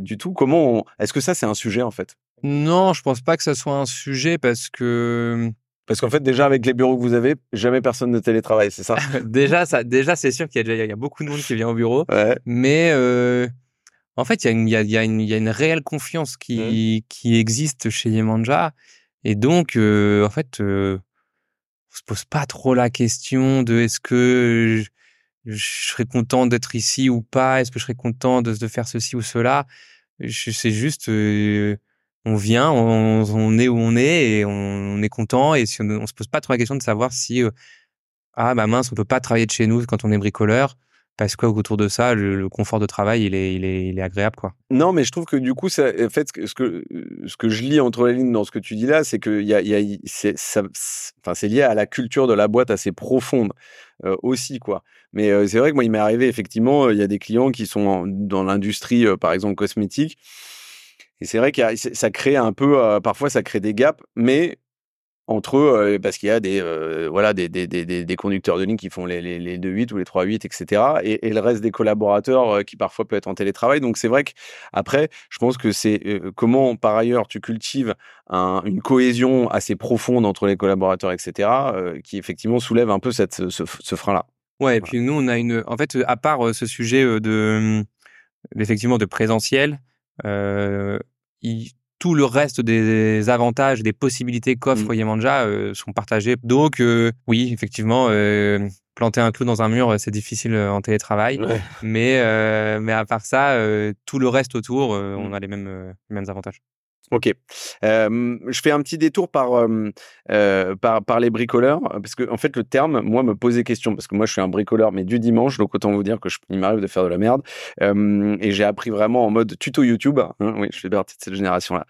du tout. Comment est-ce que ça c'est un sujet en fait? Non, je pense pas que ça soit un sujet parce que parce qu'en fait, déjà, avec les bureaux que vous avez, jamais personne ne télétravaille, c'est ça? Déjà, ça, déjà c'est sûr qu'il y, y a beaucoup de monde qui vient au bureau. Mais euh, en fait, il y, a une, y y a réelle confiance qui, mmh. qui existe chez Yemanja. Et donc, euh, en fait, euh, on se pose pas trop la question de est-ce que je, serais content d'être ici ou pas? Est-ce que je serais content de, de faire ceci ou cela? C'est juste... On vient, on, est où on est et on, est content et si on, on, se pose pas trop la question de savoir si euh, ah bah mince on peut pas travailler de chez nous quand on est bricoleur parce qu'autour de ça le, confort de travail il est, il est, il est agréable quoi. Non mais je trouve que du coup en fait ce que ce que je lis entre les lignes dans ce que tu dis là c'est que y a, y a c'est enfin c'est lié à la culture de la boîte assez profonde euh, aussi quoi. Mais euh, c'est vrai que moi il m'est arrivé effectivement il y a des clients qui sont dans l'industrie par exemple cosmétique et c'est vrai que ça crée un peu, euh, parfois ça crée des gaps, mais entre eux, euh, parce qu'il y a des, euh, voilà, des, des, des, des, conducteurs de ligne qui font les, les, les 2-8 ou les 3-8, etc. Et, et, le reste des collaborateurs qui parfois peut être en télétravail. Donc c'est vrai qu'après, je pense que c'est comment par ailleurs tu cultives un, une cohésion assez profonde entre les collaborateurs, etc., qui effectivement soulève un peu cette, ce, ce frein-là. Ouais, et puis nous, on a une. En fait, à part ce sujet de effectivement de présentiel, euh, tout le reste des avantages, des possibilités qu'offre mmh. Yemanja euh, sont partagés. Donc, euh, oui, effectivement, planter un clou dans un mur, c'est difficile en télétravail. Mais, mais à part ça, tout le reste autour, on mmh. a les mêmes, les mêmes avantages. Ok. Je fais un petit détour par, par, par les bricoleurs, parce que en fait, le terme, moi, me posait question, parce que moi, je suis un bricoleur, mais du dimanche, donc autant vous dire que il m'arrive de faire de la merde. Et j'ai appris vraiment en mode tuto YouTube. Hein, oui, je fais partie de cette génération-là.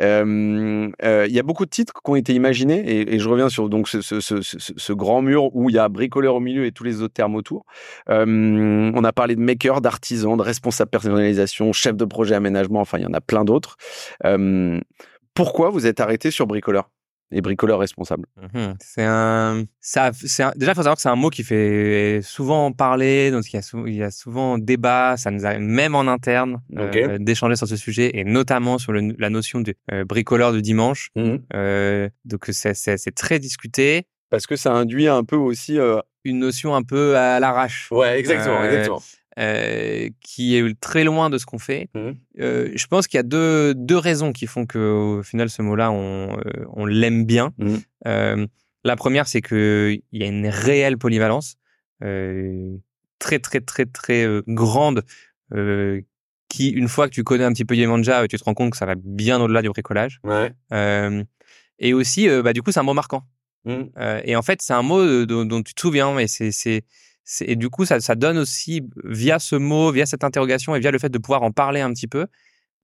Il y a beaucoup de titres qui ont été imaginés, et, je reviens sur donc ce, ce, ce, grand mur où il y a bricoleur au milieu et tous les autres termes autour. on a parlé de maker, d'artisan, de responsable personnalisation, chef de projet aménagement, enfin, il y en a plein d'autres. Pourquoi vous êtes arrêté sur bricoleur et bricoleur responsable? Mmh C'est un, ça, déjà il faut savoir que c'est un mot qui fait souvent parler, donc il y a, souvent, il y a souvent débat, ça nous arrive même en interne euh, d'échanger sur ce sujet et notamment sur la notion de euh, bricoleur du dimanche. Mmh donc c'est très discuté. Parce que ça induit un peu aussi une notion un peu à l'arrache. Ouais, exactement, exactement. Euh, qui est très loin de ce qu'on fait. Mmh. Euh, je pense qu'il y a deux, deux raisons qui font que au final ce mot-là on, euh, on l'aime bien. Mmh. La première c'est que il y a une réelle polyvalence. Très très très très grande qui, une fois que tu connais un petit peu Yemanja, tu te rends compte que ça va bien au-delà du bricolage. Ouais. et aussi, bah, du coup, c'est un mot marquant. Mmh. et en fait, c'est un mot dont, tu te souviens, c'est, c'est, et du coup, ça, ça donne aussi, via ce mot, via cette interrogation et via le fait de pouvoir en parler un petit peu,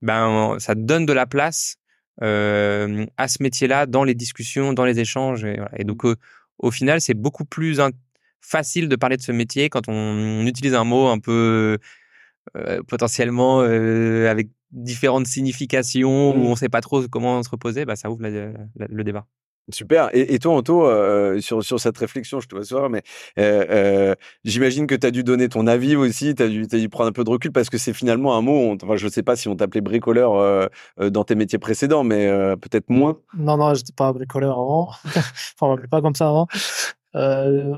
ben, ça donne de la place euh, à ce métier-là dans les discussions, dans les échanges. Et, voilà. et donc, mmh. au final, c'est beaucoup plus facile de parler de ce métier quand on, utilise un mot un peu euh, potentiellement euh, avec différentes significations où mmh. on ne sait pas trop comment se reposer. Bah, ça ouvre le débat. Super. Et, toi, Anto, euh, sur, sur cette réflexion, je te vois soir, mais euh, euh, j'imagine que tu as dû donner ton avis aussi, tu as, dû, dû prendre un peu de recul parce que c'est finalement un mot, enfin, je ne sais pas si on t'appelait bricoleur dans tes métiers précédents, mais peut-être moins. Non, non, je n'étais pas bricoleur avant. enfin, on m'appelait pas comme ça avant. je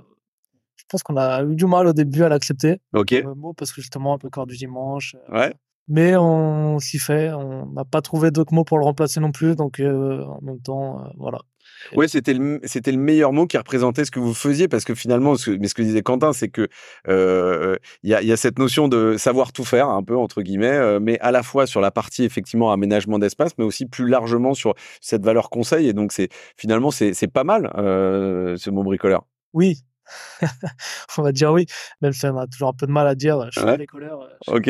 pense qu'on a eu du mal au début à l'accepter. Ok. Le mot parce que justement, un peu corps du dimanche. Ouais mais on s'y fait. On n'a pas trouvé d'autres mots pour le remplacer non plus, donc en même temps, voilà. Ouais, c'était le, c'était le meilleur mot qui représentait ce que vous faisiez parce que finalement, ce, mais ce que disait Quentin, c'est que euh, il y, a, y, a, cette notion de savoir tout faire un peu entre guillemets, euh, mais à la fois sur la partie effectivement aménagement d'espace, mais aussi plus largement sur cette valeur conseil. Et donc c'est finalement c'est, c'est pas mal euh, ce mot bricoleur. Oui, on va dire oui, même si on a toujours un peu de mal à dire je suis ouais. bricoleur. Ok.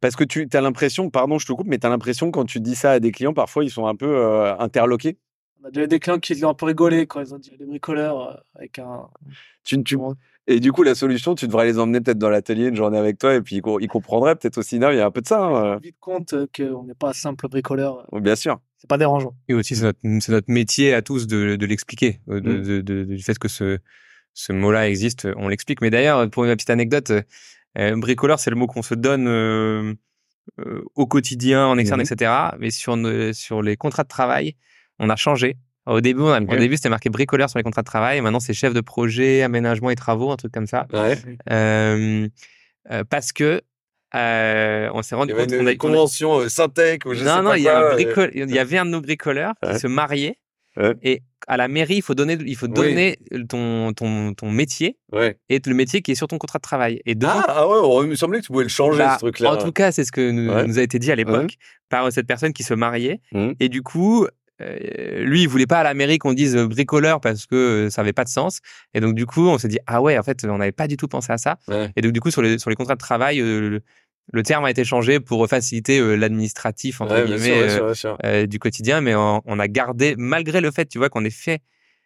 Parce que tu as l'impression, pardon, je te coupe, mais tu as l'impression quand tu dis ça à des clients, parfois ils sont un peu interloqués? On a déjà des clients qui ont un peu rigolé quand ils ont dit des bricoleurs euh, avec un. Tu, tu... Et du coup, la solution, tu devrais les emmener peut-être dans l'atelier une journée avec toi et puis ils comprendraient peut-être aussi. Non, il y a un peu de ça. Hein. On vite compte qu'on n'est pas simple bricoleur. bien sûr. C'est pas dérangeant. Et aussi, c'est notre, notre, métier à tous de, de l'expliquer, euh, de, mmh. de, du fait que ce, ce mot-là existe, on l'explique. Mais d'ailleurs, pour une petite anecdote, euh, bricoleur, c'est le mot qu'on se donne euh, au quotidien, en externe, mmh. etc. Mais sur, sur les contrats de travail, on a changé. Au début, au début, c'était marqué bricoleur sur les contrats de travail. Maintenant, c'est chef de projet, aménagement et travaux, un truc comme ça. Ouais. Euh, euh, parce que euh, on s'est rendu compte qu'on a une convention euh, Syntec ou je non, sais non, pas il y, a un il y avait un de nos bricoleurs qui se mariait. Et à la mairie, il faut donner, il faut donner ton, ton, ton métier et le métier qui est sur ton contrat de travail. Et ah, ah, ouais, il me semblait que tu pouvais le changer, bah, ce truc-là. En tout cas, c'est ce que nous, nous, a été dit à l'époque par cette personne qui se mariait. Mmh. Et du coup, euh, lui, il voulait pas à la mairie qu'on dise bricoleur parce que euh, ça avait pas de sens. Et donc, du coup, on s'est dit, ah ouais, en fait, on n'avait pas du tout pensé à ça. Et donc, du coup, sur les, sur les contrats de travail, euh, le, terme a été changé pour faciliter l'administratif, entre guillemets, du quotidien. Mais on, a gardé, malgré le fait, tu vois, qu'on ait fait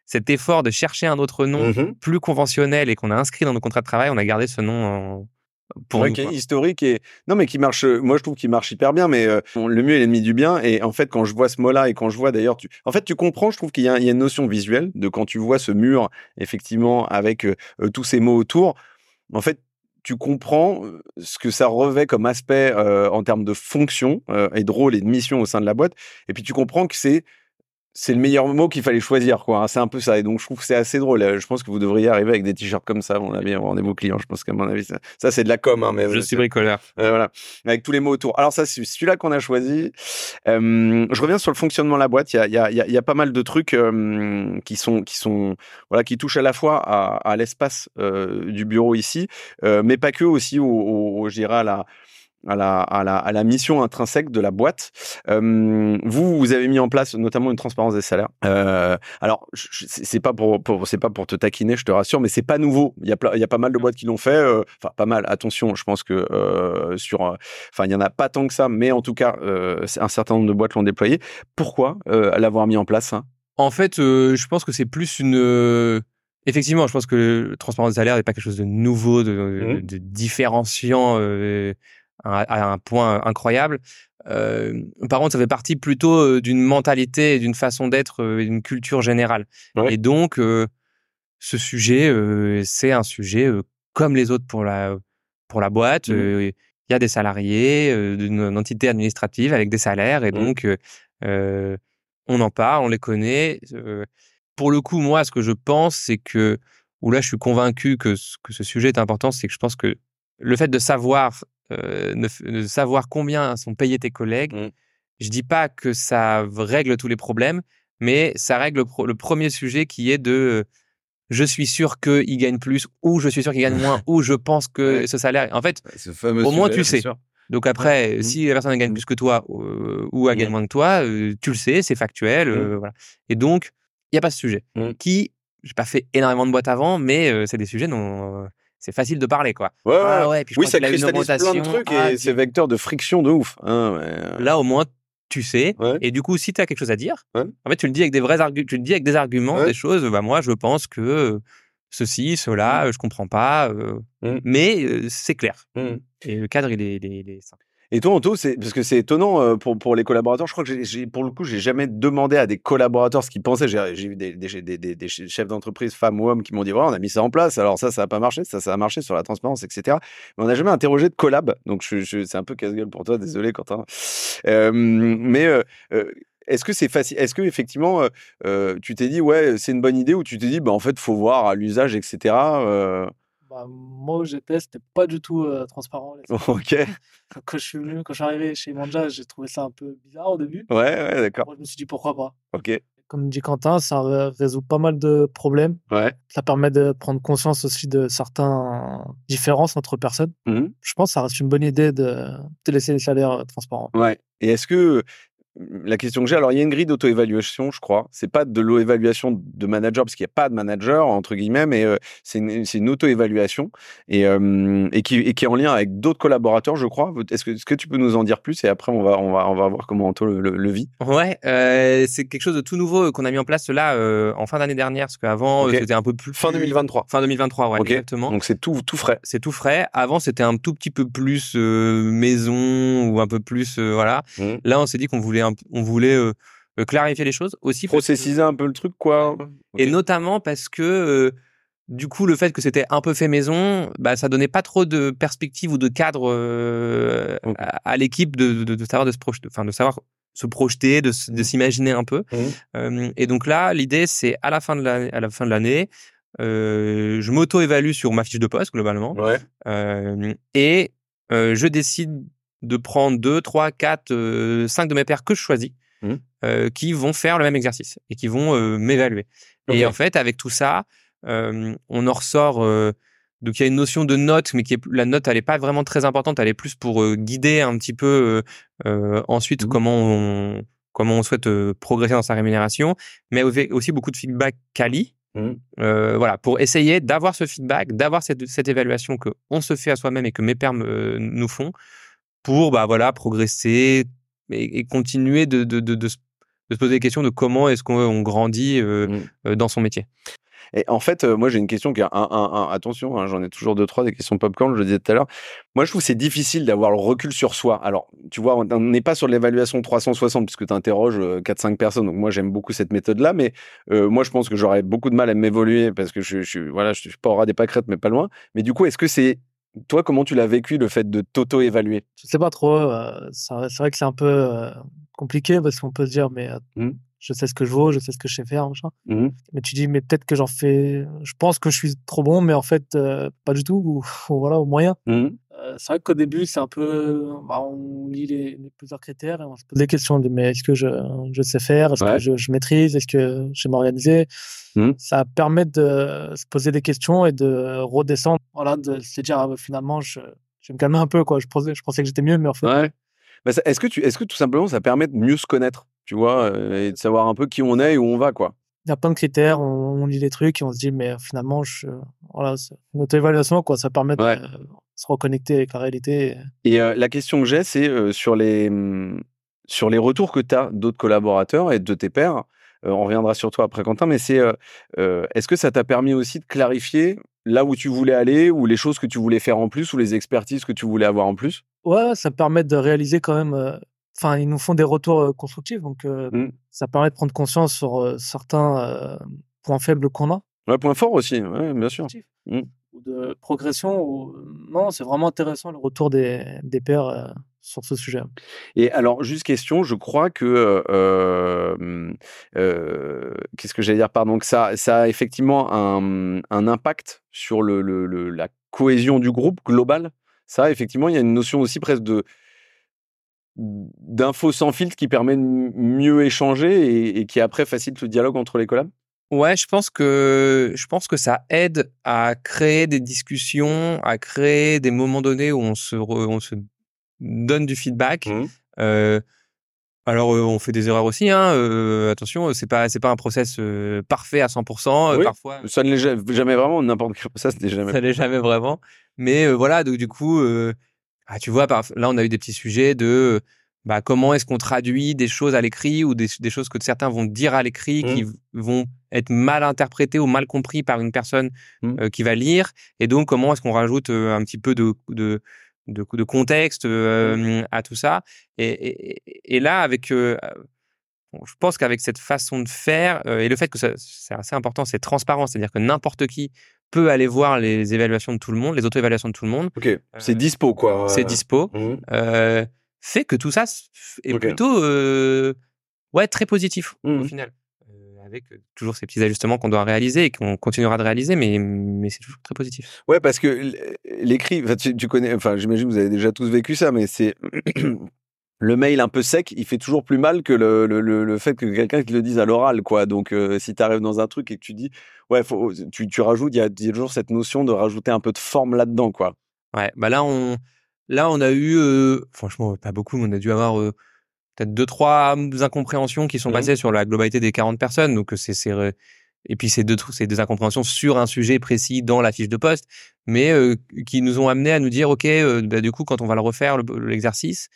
cet effort de chercher un autre nom mmh plus conventionnel et qu'on a inscrit dans nos contrats de travail, on a gardé ce nom en, pour qui est historique et non mais qui marche moi je trouve qu'il marche hyper bien mais euh, le mieux est l'ennemi du bien et en fait quand je vois ce mot là et quand je vois d'ailleurs tu en fait tu comprends je trouve qu'il y, a une notion visuelle de quand tu vois ce mur effectivement avec euh, euh, tous ces mots autour. En fait tu comprends ce que ça revêt comme aspect en termes de fonction et de rôle et de mission au sein de la boîte et puis tu comprends que c'est c'est le meilleur mot qu'il fallait choisir, quoi. Hein. C'est un peu ça. Et donc, je trouve que c'est assez drôle. Euh, je pense que vous devriez arriver avec des t-shirts comme ça, à mon avis, vos clients. Je pense qu'à mon avis, ça, c'est de la com, hein, mais. Je suis bricoleur. Euh, voilà. Avec tous les mots autour. Alors, ça, c'est celui-là qu'on a choisi. Euh, je reviens sur le fonctionnement de la boîte. Il y a, il y a, il y a pas mal de trucs euh, qui sont, qui sont, voilà, qui touchent à la fois à, à l'espace du bureau ici, mais pas que aussi au, au, je dirais, à la, à la, à la, à la mission intrinsèque de la boîte. Euh, vous, vous avez mis en place notamment une transparence des salaires. Euh, alors, c'est pas pour, pour c'est pas pour te taquiner, je te rassure, mais c'est pas nouveau. Il y a, il y a pas mal de boîtes qui l'ont fait. Euh, enfin, pas mal. Attention, je pense que sur, enfin, il y en a pas tant que ça, mais en tout cas, un certain nombre de boîtes l'ont déployé. Pourquoi l'avoir mis en place hein? En fait, je pense que c'est plus une Effectivement, je pense que le transparence des salaires n'est pas quelque chose de nouveau, de, de, mmh. de différenciant euh, à, un point incroyable. Euh, par contre, ça fait partie plutôt euh, d'une mentalité, d'une façon d'être, euh, d'une culture générale. Et donc, euh, ce sujet, c'est un sujet comme les autres pour la pour la boîte. Mmh. Il y a des salariés d'une entité administrative avec des salaires, et mmh. donc on en parle, on les connaît. pour le coup, moi, ce que je pense, c'est que où là, je suis convaincu que, que ce sujet est important, c'est que je pense que le fait de savoir euh, de, savoir combien sont payés tes collègues. Mmh. Je dis pas que ça règle tous les problèmes, mais ça règle le, premier sujet qui est de je suis sûr qu'il gagne plus, ou je suis sûr qu'il gagne moins, ou je pense que ce salaire. En fait, au moins tu sais. Donc après, mmh. si la personne gagne plus que toi euh, ou elle gagne moins que toi, euh, tu le sais, c'est factuel. Euh, voilà. Et donc, il n'y a pas ce sujet. Qui, j'ai pas fait énormément de boîtes avant, mais c'est des sujets dont c'est facile de parler, quoi. Ouais, ah ouais. Puis oui, ça cristallise plein de trucs et ah, c'est vecteur de friction de ouf. Hein, Là, au moins, tu sais. Et du coup, si tu as quelque chose à dire, en fait, tu le dis avec des vrais arguments, tu le dis avec des arguments, des choses. Bah moi, je pense que ceci, cela, mmh. je comprends pas, mmh. mais c'est clair. Mmh. Et le cadre, il est, il est simple. Et toi, Anto, c'est parce que c'est étonnant euh, pour, pour les collaborateurs. Je crois que j'ai, pour le coup, j'ai jamais demandé à des collaborateurs ce qu'ils pensaient. J'ai, vu des, chefs d'entreprise, femmes ou hommes, qui m'ont dit voilà, on a mis ça en place. Alors ça, ça n'a pas marché. Ça, ça a marché sur la transparence, etc. Mais on n'a jamais interrogé de collab. Donc c'est un peu casse-gueule pour toi. Désolé, Quentin. Euh, mais euh, euh est-ce que c'est facile Est-ce que effectivement, tu t'es dit ouais, c'est une bonne idée ou tu t'es dit bah en fait, faut voir à l'usage, etc. Bah, moi, j'étais, c'était pas du tout transparent. ok. Quand je suis venu, quand je suis arrivé chez Manja, j'ai trouvé ça un peu bizarre au début. Ouais, ouais, d'accord. je me suis dit pourquoi pas? Ok. Comme dit Quentin, ça résout pas mal de problèmes. Ouais. Ça permet de prendre conscience aussi de certaines différences entre personnes. Mmh je pense que ça reste une bonne idée de, de laisser les salaires transparents. Ouais. Et est-ce que la question que j'ai, alors il y a une grille d'auto-évaluation, je crois. C'est pas de l'auto-évaluation de manager parce qu'il n'y a pas de manager entre guillemets, mais euh, c'est une, une auto-évaluation et, euh, et, qui, et qui est en lien avec d'autres collaborateurs, je crois. Est-ce que, est que tu peux nous en dire plus? Et après on va on va on va voir comment Anto le, le, vit. Ouais, euh, c'est quelque chose de tout nouveau qu'on a mis en place là en fin d'année dernière parce qu'avant c'était un peu plus fin 2023. Fin 2023, ouais, exactement. Donc c'est tout tout frais. C'est tout frais. Avant c'était un tout petit peu plus maison ou un peu plus voilà. Mmh. Là on s'est dit qu'on voulait on voulait euh, euh, clarifier les choses aussi. Processiser un peu le truc, quoi. Et notamment parce que euh, du coup, le fait que c'était un peu fait maison, bah, ça donnait pas trop de perspective ou de cadre à, l'équipe de, de, savoir de se projeter, enfin de savoir se projeter, de, s'imaginer un peu. Mmh. et donc là, l'idée, c'est à la fin de l'année, à la fin de l'année, je m'auto-évalue sur ma fiche de poste globalement, et je décide de prendre deux, trois, quatre, euh, cinq de mes pairs que je choisis, mmh. euh, qui vont faire le même exercice et qui vont euh, m'évaluer. Et en fait, avec tout ça, on en ressort. donc il y a une notion de note, mais qui est la note, elle est pas vraiment très importante. Elle est plus pour guider un petit peu ensuite mmh. comment on comment on souhaite progresser dans sa rémunération, mais aussi beaucoup de feedback quali. Mmh. voilà, pour essayer d'avoir ce feedback, d'avoir cette, cette évaluation que on se fait à soi-même et que mes pairs nous font, pour bah voilà progresser et, continuer de, de, de, de, se poser des questions de comment est-ce qu'on grandit euh, mmh. euh, dans son métier. Et en fait, euh, moi, j'ai une question qui est un, un, attention, hein, j'en ai toujours deux, trois, des questions popcorn, je le disais tout à l'heure. Moi, je trouve c'est difficile d'avoir le recul sur soi. Alors, tu vois, on n'est pas sur l'évaluation 360 puisque tu interroges 4-5 personnes. Donc, moi, j'aime beaucoup cette méthode-là, mais moi, je pense que j'aurais beaucoup de mal à m'évoluer parce que je, je, voilà, je suis pas au ras des pâquerettes, mais pas loin. Mais du coup, est-ce que c'est toi, comment tu l'as vécu le fait de t'auto-évaluer? Je sais pas trop. Euh, c'est vrai que c'est un peu euh, compliqué parce qu'on peut se dire, mais euh, mmh. je sais ce que je vaux, je sais ce que je sais faire, machin. Mmh. Mais tu dis, mais peut-être que j'en fais. Je pense que je suis trop bon, mais en fait, pas du tout. Ou, voilà, au moyen. Mmh. C'est vrai qu'au début, c'est un peu, bah, on lit les, plusieurs critères et on se pose des questions de mais est-ce que je, je sais faire, est-ce que je, je, maîtrise, est-ce que je sais m'organiser? Mmh. Ça permet de se poser des questions et de redescendre, voilà, de se dire ah, bah, finalement, je, je vais me calmer un peu quoi. Je pensais, je pensais que j'étais mieux, mais en fait. Ouais. Bah, est-ce que tu, est-ce que tout simplement ça permet de mieux se connaître, tu vois, euh, et de savoir un peu qui on est et où on va quoi? Il y a plein de critères, on, lit les trucs et on se dit, mais finalement, je, voilà, notre évaluation, quoi, ça permet de se reconnecter avec la réalité. Et euh, la question que j'ai, c'est euh, sur, les, mm, sur les retours que tu as d'autres collaborateurs et de tes pairs. Euh, on reviendra sur toi après, Quentin, mais c'est est-ce que ça t'a permis aussi de clarifier là où tu voulais aller ou les choses que tu voulais faire en plus ou les expertises que tu voulais avoir en plus? Ouais, ça permet de réaliser quand même enfin, ils nous font des retours constructifs, donc mmh. ça permet de prendre conscience sur certains points faibles qu'on a. Ouais, points forts aussi, ouais, bien sûr. Mmh. Ou de progression. Ou... Non, c'est vraiment intéressant le retour des, des pairs sur ce sujet. Et alors, juste question, je crois que euh, euh, qu'est-ce que j'allais dire Pardon, que ça, ça a effectivement un, un impact sur le, le, la cohésion du groupe global. Ça, effectivement, il y a une notion aussi presque de d'infos sans filtre qui permet de mieux échanger et, qui après facilite le dialogue entre les collabs? Ouais, je pense que je pense que ça aide à créer des discussions, à créer des moments donnés où on se on se donne du feedback. Mmh. Euh, alors euh, on fait des erreurs aussi, hein. Euh, attention, c'est pas c'est pas un process euh, parfait à 100%. Oui, parfois, ça ne l'est jamais vraiment. N'importe quel process n'est jamais. Ça l'est jamais vraiment. Mais voilà, donc du coup, ah, tu vois, là on a eu des petits sujets de bah, comment est-ce qu'on traduit des choses à l'écrit ou des, choses que certains vont dire à l'écrit qui mmh. vont être mal interprétées ou mal compris par une personne mmh. euh, qui va lire et donc comment est-ce qu'on rajoute euh, un petit peu de, de, de, de contexte euh, mmh. à tout ça? Et, et, là avec je pense qu'avec cette façon de faire et le fait que c'est assez important c'est transparent c'est-à-dire que n'importe qui peut aller voir les évaluations de tout le monde les auto-évaluations de tout le monde. Ok. C'est dispo quoi. c'est dispo. Fait que tout ça est plutôt euh, ouais très positif au mmh. final. Euh, avec euh, toujours ces petits ajustements qu'on doit réaliser et qu'on continuera de réaliser mais mais c'est toujours très positif. Ouais parce que l'écrit tu, tu, connais enfin j'imagine que vous avez déjà tous vécu ça mais c'est le mail un peu sec, il fait toujours plus mal que le, le, le fait que quelqu'un te le dise à l'oral, quoi. Donc, si tu arrives dans un truc et que tu dis, ouais, faut, tu, tu rajoutes, il y, a toujours cette notion de rajouter un peu de forme là-dedans, quoi. Ouais, bah là, on, Là, on a eu, euh, franchement, pas beaucoup, mais on a dû avoir euh, peut-être deux, trois incompréhensions qui sont mmh passées sur la globalité des 40 personnes. Donc, c'est, c'est, et puis, c'est deux, des incompréhensions sur un sujet précis dans la fiche de poste, mais euh, qui nous ont amené à nous dire, OK, bah, du coup, quand on va le refaire, l'exercice,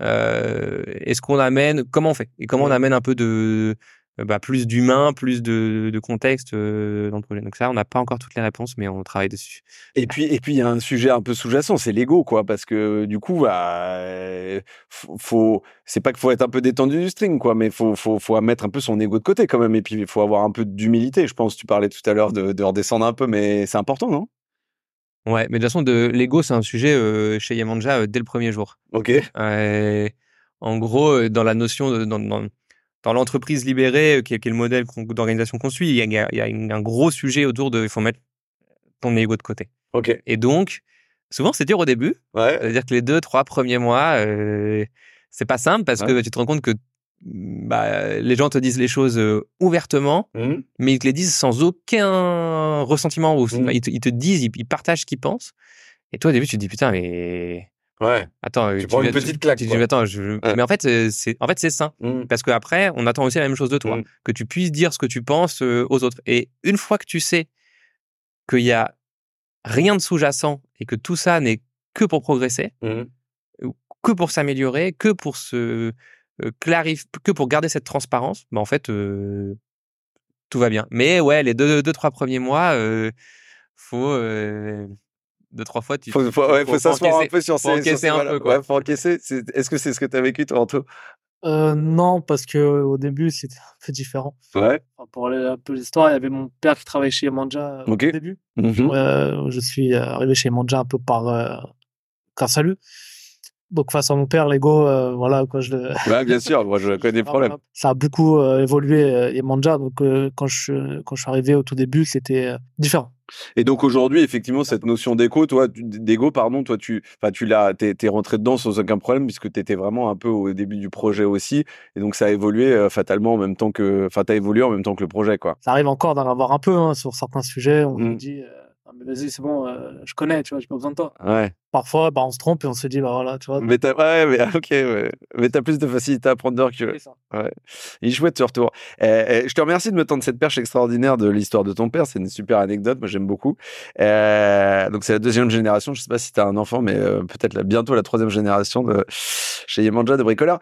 est-ce qu'on amène, comment on fait? Et comment on amène un peu de, euh, bah, plus d'humain, plus de, de contexte euh, dans le projet? Donc ça, on n'a pas encore toutes les réponses, mais on travaille dessus. Et puis, et puis il y a un sujet un peu sous-jacent, c'est l'ego, quoi, parce que du coup, bah, faut, c'est pas qu'il faut être un peu détendu du string, quoi, mais faut, faut, faut mettre un peu son ego de côté quand même, et puis il faut avoir un peu d'humilité. Je pense, tu parlais tout à l'heure de, de redescendre un peu, mais c'est important, non? Ouais, mais de toute façon, de l'ego, c'est un sujet euh, chez Yamanja euh, dès le premier jour. Ok. Euh, en gros, dans la notion de, dans, dans, dans l'entreprise libérée, euh, qui est, le modèle d'organisation qu'on suit, il y, a, il y a un gros sujet autour de il faut mettre ton ego de côté. Ok. Et donc, souvent c'est dur au début. Ouais. C'est-à-dire que les deux, trois premiers mois, euh, c'est pas simple parce que tu te rends compte que bah, les gens te disent les choses euh, ouvertement, mmh. mais ils te les disent sans aucun ressentiment. Ou, mmh. ils, te, disent, ils, partagent ce qu'ils pensent. Et toi, au début, tu te dis putain, mais Ouais. Attends, tu, prends une petite claque. Tu, attends, je... Mais en fait, euh, c'est en fait c'est sain mmh. parce qu'après, on attend aussi la même chose de toi, mmh. que tu puisses dire ce que tu penses euh, aux autres. Et une fois que tu sais qu'il y a rien de sous-jacent et que tout ça n'est que pour progresser, que pour s'améliorer, que pour se euh, clarifier, que pour garder cette transparence, bah en fait, tout va bien. Mais ouais, les deux, deux trois premiers mois, faut deux trois fois tu faut, faut, ouais, faut, s'asseoir un peu sur ces encaisser un peu quoi. Ouais, faut encaisser. Est-ce que c'est ce que tu as vécu toi Anto? Euh, non parce que au début c'était un peu différent. Ouais. Pour aller un peu l'histoire il y avait mon père qui travaillait chez Manja euh, au début. Euh, je suis arrivé chez Manja un peu par euh, salut donc face à mon père, l'ego, euh, voilà quoi. Je bien sûr, moi je connais des problèmes. Ça a beaucoup euh, évolué et Manja. Donc quand je quand je suis arrivé au tout début, c'était différent. Et donc aujourd'hui, effectivement, cette notion d'égo, toi, d'ego, pardon, toi, tu, enfin, tu l'as, t'es, es rentré dedans sans aucun problème puisque tu étais vraiment un peu au début du projet aussi, et donc ça a évolué euh, fatalement en même temps que, enfin, t'as évolué en même temps que le projet, quoi. Ça arrive encore d'en avoir un peu hein, sur certains sujets. On mmh. dit, euh, mais vas-y, c'est bon, euh, je connais, tu vois, j'ai pas besoin de toi. Ouais. Parfois, bah, on se trompe et on se dit, bah voilà, tu vois. Mais t'as, ouais, mais, ok, ouais. Mais t'as plus de facilité à prendre que. Ça. Ouais. Il est chouette ce retour. Eh, je te remercie de me tendre cette perche extraordinaire de l'histoire de ton père. C'est une super anecdote. Moi, j'aime beaucoup. Eh, donc, c'est la deuxième génération. Je sais pas si t'as un enfant, mais euh, peut-être bientôt la troisième génération de chez Yemanja de bricoleurs.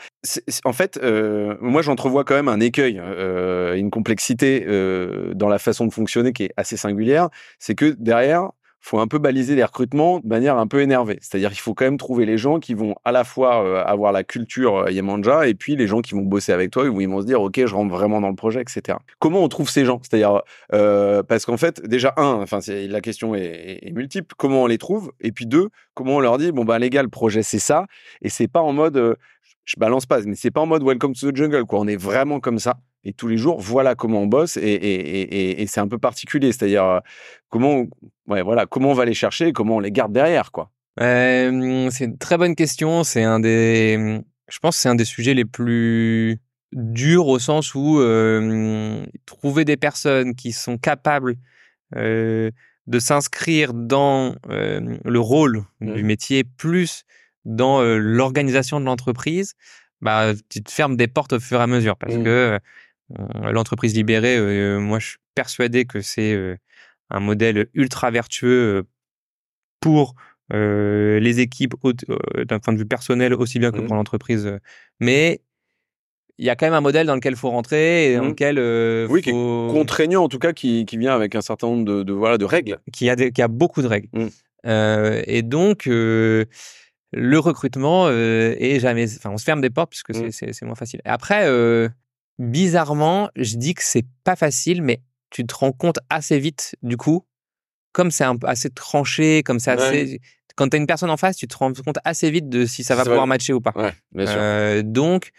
en fait, euh, moi, j'entrevois quand même un écueil, euh, une complexité euh, dans la façon de fonctionner qui est assez singulière. C'est que derrière, faut un peu baliser les recrutements de manière un peu énervée. C'est-à-dire qu'il faut quand même trouver les gens qui vont à la fois euh, avoir la culture euh, Yemanja et puis les gens qui vont bosser avec toi où ils vont se dire ok je rentre vraiment dans le projet etc. Comment on trouve ces gens? C'est-à-dire euh, parce qu'en fait déjà un, enfin la question est, multiple. Comment on les trouve? Et puis deux, comment on leur dit bon bah les gars le projet c'est ça et c'est pas en mode euh, je balance pas mais c'est pas en mode welcome to the jungle quoi. On est vraiment comme ça et tous les jours, voilà comment on bosse et, et, et, et c'est un peu particulier. C'est-à-dire euh, comment, ouais, voilà, comment on va les chercher et comment on les garde derrière, quoi. Euh, c'est une très bonne question. C'est un des, je pense, c'est un des sujets les plus dur au sens où trouver des personnes qui sont capables de s'inscrire dans le rôle du mmh. métier plus dans l'organisation de l'entreprise, bah, tu te fermes des portes au fur et à mesure parce mmh. que l'entreprise libérée, moi, je suis persuadé que c'est un modèle ultra vertueux pour les équipes d'un point de vue personnel aussi bien que mmh. pour l'entreprise. Mais il y a quand même un modèle dans lequel il faut rentrer et dans mmh. lequel oui, qui est contraignant en tout cas, qui, qui, vient avec un certain nombre de, de voilà de règles. Qui a, qui a beaucoup de règles. et donc le recrutement est jamais, enfin on se ferme des portes puisque c'est moins facile. Après, bizarrement, je dis que c'est pas facile, mais tu te rends compte assez vite, du coup, comme c'est assez tranché, comme c'est assez. Quand tu as une personne en face, tu te rends compte assez vite de si ça va pouvoir matcher ou pas. Euh, donc,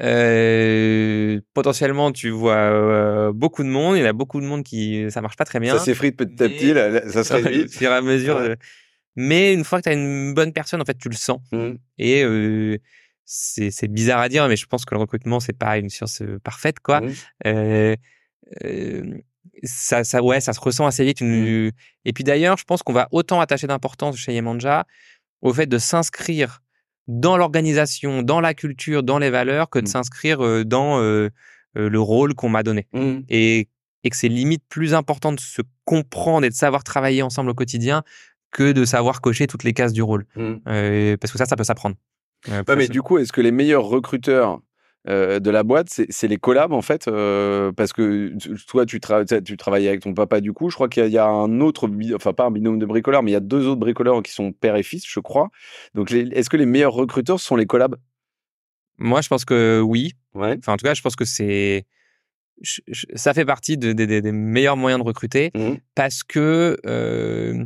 euh, potentiellement, tu vois euh, beaucoup de monde. Il y a beaucoup de monde qui ça marche pas très bien. Ça s'effrite petit à petit, ça se réduit. Au fur et à mesure. Mais une fois que tu as une bonne personne, en fait, tu le sens. Mmh. Et c'est bizarre à dire, mais je pense que le recrutement, c'est pas une science parfaite, quoi. Mmh ça, ça, ouais, ça se ressent assez vite. Mmh. Et puis d'ailleurs, je pense qu'on va autant attacher d'importance chez Yemanja au fait de s'inscrire dans l'organisation, dans la culture, dans les valeurs, que de mmh. s'inscrire dans le rôle qu'on m'a donné. Mmh. Et, et que c'est limite plus important de se comprendre et de savoir travailler ensemble au quotidien que de savoir cocher toutes les cases du rôle. parce que ça, ça peut s'apprendre. Mais du coup, est-ce que les meilleurs recruteurs euh, de la boîte, c'est les collabs en fait, euh, parce que toi tu, tu travailles avec ton papa du coup, je crois qu'il y, a un autre, enfin pas un binôme de bricoleurs, mais il y a deux autres bricoleurs qui sont père et fils, je crois. Donc est-ce que les meilleurs recruteurs sont les collabs? Moi je pense que oui. Enfin en tout cas je pense que c'est ça fait partie des meilleurs moyens de recruter mmh. parce que euh,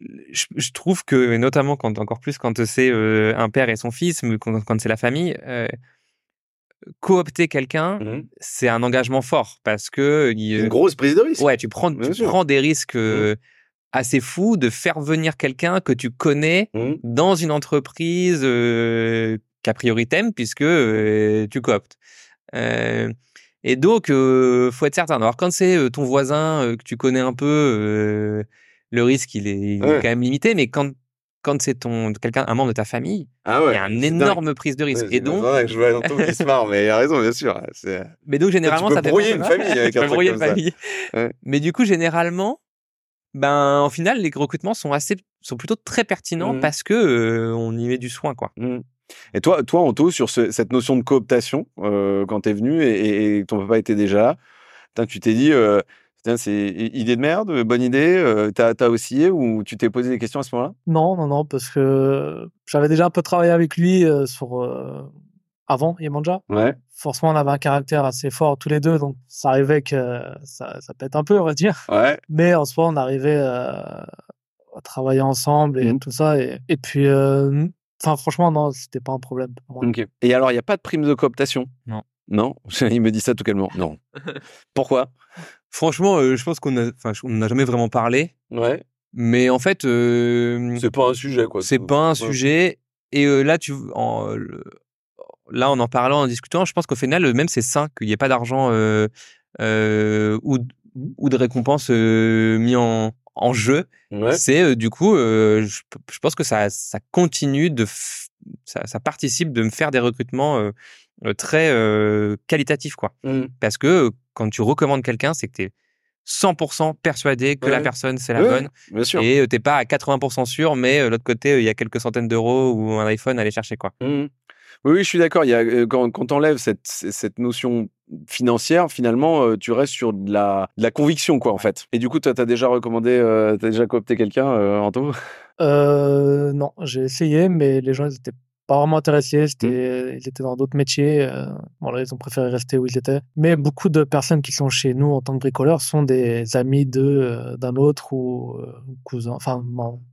je, trouve que, notamment quand encore plus quand c'est euh, un père et son fils, mais quand, c'est la famille, euh, coopter quelqu'un, mmh c'est un engagement fort parce que une grosse prise de risque. Ouais, tu prends, tu prends des risques mmh. assez fous de faire venir quelqu'un que tu connais mmh. dans une entreprise qu'a priori t'aimes puisque tu cooptes. et donc, faut être certain. Alors, quand c'est ton voisin que tu connais un peu, le risque il est, quand même limité, mais quand quand c'est ton quelqu'un un membre de ta famille, ah il y a une énorme prise de risque. et donc, je vois ton qui se marre, mais il a raison, bien sûr. Mais donc généralement, ça brouiller une famille avec un truc comme famille. Mais du coup, généralement, ben en final, les recrutements sont assez, sont plutôt très pertinents mmh. parce que euh, on y met du soin, quoi. Mmh. Et toi, toi, Anto, sur cette notion de cooptation, euh, quand tu es venu et, ton papa était déjà là, tu t'es dit, euh, c'est idée de merde, bonne idée. Euh, t'as as oscillé ou tu t'es posé des questions à ce moment-là? Non, non, non, parce que j'avais déjà un peu travaillé avec lui euh, sur euh, avant Yemanja. Ouais. Forcément, on avait un caractère assez fort tous les deux, donc ça arrivait que ça, ça pète un peu, on va dire. Ouais. Mais en soi, on arrivait à travailler ensemble et mmh. tout ça. Et, et puis, enfin, franchement, non, c'était pas un problème. Et alors, il n'y a pas de prime de cooptation? Non. Non, il me dit ça tout calmement. Non. Pourquoi? Franchement, euh, je pense qu'on a, enfin, on n'a jamais vraiment parlé. Ouais. Mais en fait, euh, c'est pas un sujet quoi. C'est pas un sujet. Et euh, là, tu, en, là, en en parlant, en discutant, je pense qu'au final, même c'est sain qu'il n'y ait pas d'argent ou, ou de récompense mis en, en jeu. C'est du coup, je, pense que ça, ça continue de, ça, ça, participe de me faire des recrutements très qualitatifs quoi. Mmh. Parce que quand tu recommandes quelqu'un, c'est que tu es 100% persuadé que la personne c'est la bonne bien sûr. et t'es pas à 80% sûr mais de l'autre côté il y a quelques centaines d'euros ou un iPhone à aller chercher quoi. Mmh. Oui, je suis d'accord. Il y a, quand, quand tu enlèves cette, cette notion financière, finalement, tu restes sur de la, de la conviction, quoi, en fait. Et du coup, tu as déjà recommandé, tu as déjà coopté quelqu'un, Anto? Euh, Non, j'ai essayé, mais les gens, ils étaient pas vraiment intéressés. Mmh. C'était, Ils étaient dans d'autres métiers. Euh, voilà, ils ont préféré rester où ils étaient. Mais beaucoup de personnes qui sont chez nous en tant que bricoleurs sont des amis de, euh, d'un autre ou euh, cousins. Enfin,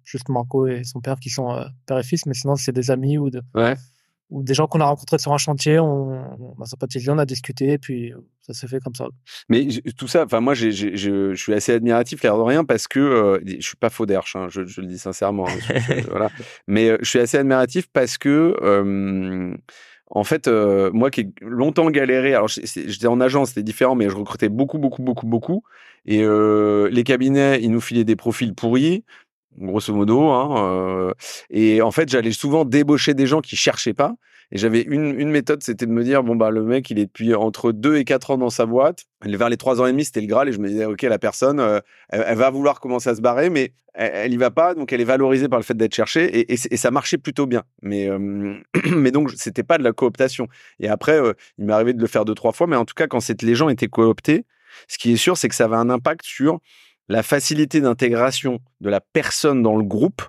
juste Marco et son père qui sont père et fils, mais sinon, c'est des amis ou de. Ouais ou des gens qu'on a rencontrés sur un chantier, on, on a sympathisé, on a discuté, et puis ça s'est fait comme ça. Mais tout ça, enfin moi, je suis assez admiratif, l'air de rien, parce que euh, je suis pas faux d'herche, hein, je, le dis sincèrement. Hein, voilà. Mais euh, je suis assez admiratif parce que en fait, moi qui ai longtemps galéré, alors j'étais en agence, c'était différent, mais je recrutais beaucoup, beaucoup, beaucoup, beaucoup. Et les cabinets, ils nous filaient des profils pourris grosso modo. Hein, et en fait, j'allais souvent débaucher des gens qui cherchaient pas. Et j'avais une, méthode, c'était de me dire, bon, bah, le mec, il est depuis entre 2 et 4 ans dans sa boîte. Vers les 3 ans et demi, c'était le Graal. Et je me disais, OK, la personne, elle, va vouloir commencer à se barrer, mais elle, n'y va pas. Donc, elle est valorisée par le fait d'être cherchée. Et, ça marchait plutôt bien. Mais, mais donc, c'était pas de la cooptation. Et après, il m'est arrivé de le faire deux, trois fois. Mais en tout cas, quand les gens étaient cooptés, ce qui est sûr, c'est que ça avait un impact sur la facilité d'intégration de la personne dans le groupe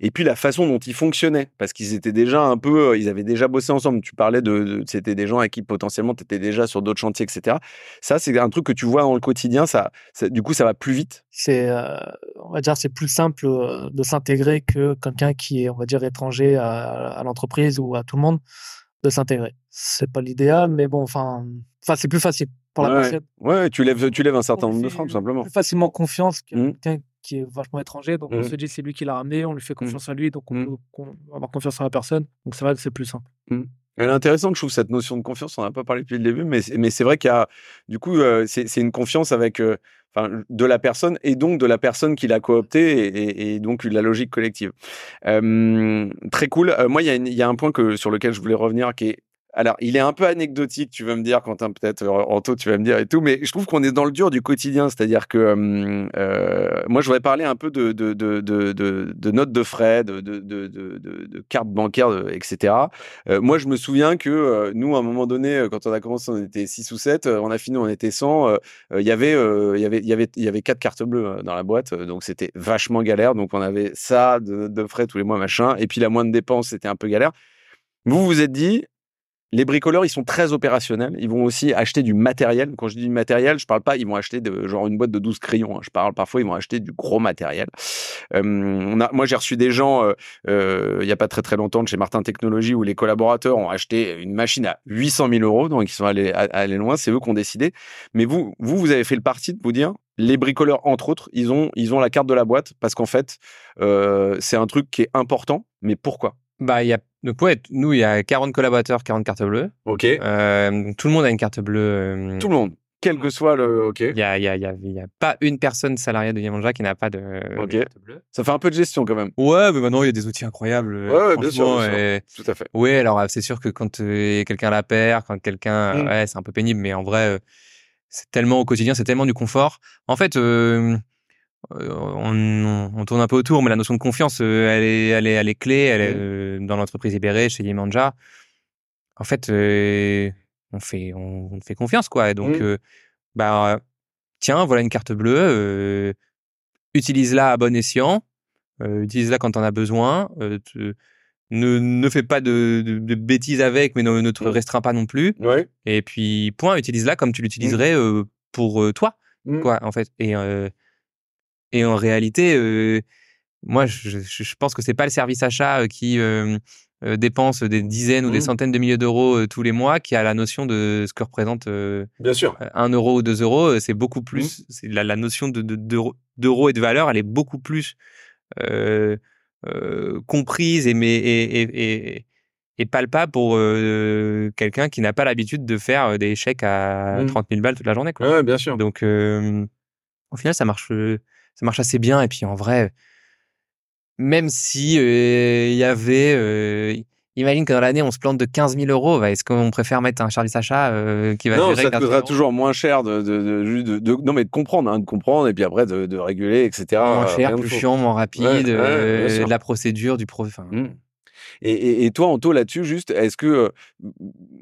et puis la façon dont ils fonctionnaient. Parce qu'ils étaient déjà un peu euh, ils avaient déjà bossé ensemble. Tu parlais de, c'était des gens avec qui potentiellement tu étais déjà sur d'autres chantiers etc ça c'est un truc que tu vois dans le quotidien. Ça, du coup ça va plus vite. C'est euh, on va dire c'est plus simple euh, de s'intégrer que quelqu'un qui est on va dire étranger à, à l'entreprise ou à tout le monde de s'intégrer c'est pas l'idéal mais bon enfin enfin c'est plus facile ouais. tu lèves, tu lèves un certain nombre de freins, tout simplement. Plus facilement confiance que mmh. quelqu'un qui est vachement étranger. Donc, on mmh. se dit, c'est lui qui l'a ramené, on lui fait mmh. confiance à lui, donc on peut avoir confiance en la personne. Donc, c'est vrai que c'est plus simple. Elle est intéressante, je trouve, cette notion de confiance. On n'a pas parlé depuis le début, mais, mais c'est vrai qu'il y a, du coup, euh, c'est une confiance avec, euh, de la personne et donc de la personne qui l'a coopté et, et, donc la logique collective. Euh, très cool. moi, il y, y, a un point que, sur lequel je voulais revenir qui est alors, il est un peu anecdotique, tu vas me dire, Quentin, peut-être, euh, Anto, tu vas me dire et tout, mais je trouve qu'on est dans le dur du quotidien. C'est-à-dire que euh, moi, je voudrais parler un peu de, de, de, de notes de frais, de, de, cartes bancaires, etc. Euh, moi, je me souviens que nous, à un moment donné, quand on a commencé, on était 6 ou 7, on a fini, on était 100. Il y avait, il y avait, y avait, y avait quatre cartes bleues dans la boîte, donc c'était vachement galère. Donc, on avait ça de, frais tous les mois, machin. Et puis, la moindre dépense, c'était un peu galère. Vous vous êtes dit, les bricoleurs, ils sont très opérationnels. Ils vont aussi acheter du matériel. Quand je dis du matériel, je parle pas, ils vont acheter de, genre une boîte de 12 crayons. Hein. Je parle parfois, ils vont acheter du gros matériel. Euh, moi, j'ai reçu des gens, euh, euh, il y a pas très très longtemps, de chez Martin Technologies, où les collaborateurs ont acheté une machine à 800 000 euros. Donc, ils sont allés, allés loin. C'est eux qui ont décidé. Mais vous, vous, vous avez fait le parti de vous dire, les bricoleurs, entre autres, ils ont, ils ont la carte de la boîte parce qu'en fait, c'est un truc qui est important. Mais pourquoi? Bah, il y a, donc, ouais, nous, il y a 40 collaborateurs, 40 cartes bleues. OK. Euh, tout le monde a une carte bleue. Euh, tout le monde. Quel que soit le. OK. Il y a, y, a, y, a, y a pas une personne salariée de Yamanja qui n'a pas de, carte bleue. Ça fait un peu de gestion quand même. Ouais, mais maintenant, il y a des outils incroyables. Ouais, bien sûr. Tout à fait. Oui, alors, c'est sûr que quand euh, quelqu'un la perd, quand quelqu'un. Mm. Ouais, c'est un peu pénible, mais en vrai, euh, c'est tellement au quotidien, c'est tellement du confort. En fait, euh, on, on, tourne un peu autour, mais la notion de confiance, euh, elle est, elle est, elle est clé. Elle est euh, dans l'entreprise Ibéré, chez Yemanja. En fait, on fait, on, fait confiance, quoi. Et donc, mmh. bah, tiens, voilà une carte bleue. utilise-la à bon escient. utilise-la quand on a besoin. ne, ne fais pas de, de, bêtises avec, mais ne, ne te mmh. restreins pas non plus. Et puis, point, utilise-la comme tu l'utiliserais mmh. pour toi, quoi, en fait. Et et en réalité, euh, moi, je, je, pense que c'est pas le service achat euh, qui euh, dépense des dizaines ou des mmh. centaines de milliers d'euros tous les mois qui a la notion de ce que représente Bien sûr. un euro ou deux euros. C'est beaucoup mmh. plus. C'est la, la, notion de, d'euros et de valeur, elle est beaucoup plus comprise et, et, et, et, palpable pour quelqu'un qui n'a pas l'habitude de faire des chèques à 30 mmh. 000 balles toute la journée. Quoi. Ouais, bien sûr. Donc, au final, ça marche ça marche assez bien. Et puis en vrai, même si euh, il y avait, euh, imagine que dans l'année on se plante de 15 000 euros, bah, est-ce qu'on préfère mettre un service achat euh, qui va non, ça te coûtera toujours moins cher de, de, de, non mais de comprendre, hein, de comprendre et puis après de, réguler, etc. Moins cher, plus chiant, moins rapide, de la procédure du pro. Mmh. Et, et, toi, Anto, là-dessus, juste, est-ce que,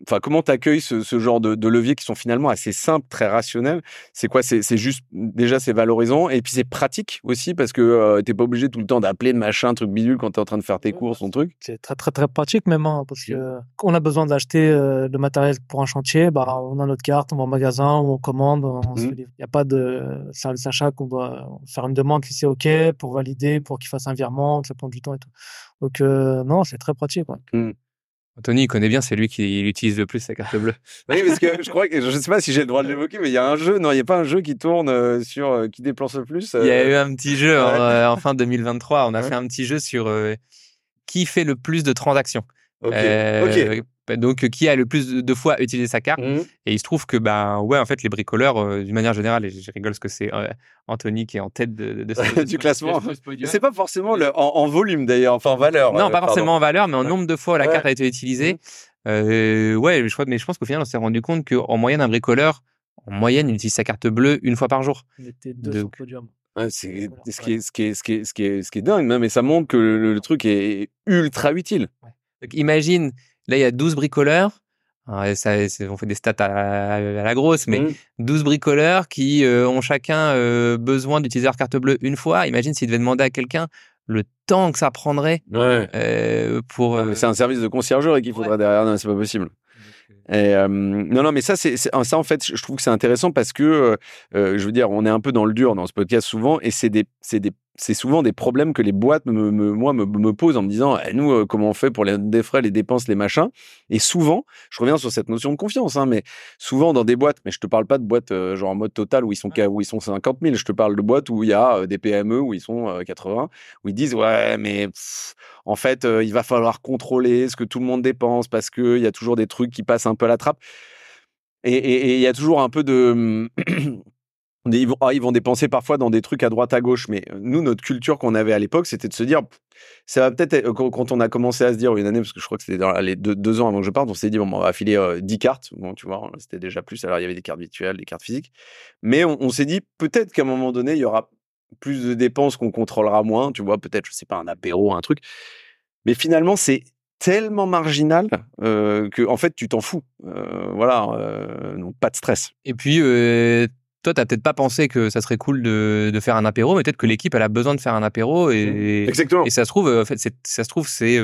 enfin, comment t'accueilles ce, ce genre de, de leviers qui sont finalement assez simples, très rationnels? C'est quoi? C'est juste déjà c'est valorisant et puis c'est pratique aussi parce que euh, t'es pas obligé tout le temps d'appeler de machin, truc bidule quand t'es en train de faire tes courses, ton truc? C'est très très très pratique même hein, parce que on a besoin d'acheter euh, le matériel pour un chantier, bah on a notre carte, on va au magasin, on commande, mmh. il n'y a pas de service achat qu'on doit faire une demande qui c'est ok pour valider, pour qu'il fasse un virement, ça prend du temps et tout. Donc euh, non, c'est très pratique. Quoi. Mmh. Anthony, il connaît bien, c'est lui qui utilise le plus sa carte bleue. oui, parce que je crois que je sais pas si j'ai le droit de l'évoquer, mais il y a un jeu, non, il n'y a pas un jeu qui tourne euh, sur euh, qui dépense le plus. Il y a eu un petit jeu en, fin 2023. On a fait un petit jeu sur qui fait le plus de transactions. Bah, donc, qui a le plus de fois utilisé sa carte mmh. Et il se trouve que, ben, ouais, en fait, les bricoleurs, d'une manière générale, et je rigole parce que c'est Anthony qui est en tête de, du classement. C'est pas forcément le, en, volume d'ailleurs, enfin en valeur. Non, pas forcément en valeur, mais en nombre de fois où la carte a été utilisée. Mmh. ouais, je crois, mais je pense qu'au final, on s'est rendu compte qu'en moyenne, un bricoleur, en moyenne, il utilise sa carte bleue une fois par jour. Il était deux sur podium c'est ce, qui est, ce, qui est, ce, qui est, ce, qui est, ce qui est dingue, même, et ça montre que le, truc est ultra utile. imagine, là, il y a 12 bricoleurs. ça, on fait des stats à, la grosse, mais 12 mmh. bricoleurs qui euh, ont chacun euh, besoin d'utiliser leur carte bleue une fois. Imagine s'ils devaient demander à quelqu'un le temps que ça prendrait euh, pour. c'est un service de conciergerie qu'il faudrait derrière. Non, c'est pas possible. Et, non, non, mais ça, c'est ça en fait, je trouve que c'est intéressant parce que, je veux dire, on est un peu dans le dur dans ce podcast souvent, et c'est des, c'est des, c'est souvent des problèmes que les boîtes me, me moi me, me, posent en me disant eh, nous euh, comment on fait pour les, les frais les dépenses les machins? Et souvent je reviens sur cette notion de confiance hein, mais souvent dans des boîtes mais je te parle pas de boîtes euh, genre en mode total où ils sont où ils sont 50 000 je te parle de boîtes où il y a euh, des PME où ils sont 80 où ils disent ouais mais en fait il va falloir contrôler ce que tout le monde dépense parce que il y a toujours des trucs qui passent un peu à la trappe. Et il y a toujours un peu de ils vont, ah, ils vont dépenser parfois dans des trucs à droite à gauche, mais euh, nous, notre culture qu'on avait à l'époque, c'était de se dire, ça va peut-être, euh, quand on a commencé à se dire, une année, parce que je crois que c'était dans les deux, ans avant que je parte, on s'est dit, bon, on va filer 10 euh, cartes. Bon, tu vois, c'était déjà plus. Alors, il y avait des cartes virtuelles, des cartes physiques. Mais on, s'est dit, peut-être qu'à un moment donné, il y aura plus de dépenses qu'on contrôlera moins. Tu vois, peut-être, je sais pas, un apéro, un truc. Mais finalement, c'est tellement marginal que en fait tu t'en fous voilà donc pas de stress et puis toi, tu n'as peut-être pas pensé que ça serait cool de, de faire un apéro, mais peut-être que l'équipe, elle a besoin de faire un apéro. Et. Exactement. Et ça se trouve, en fait, ça se trouve, c'est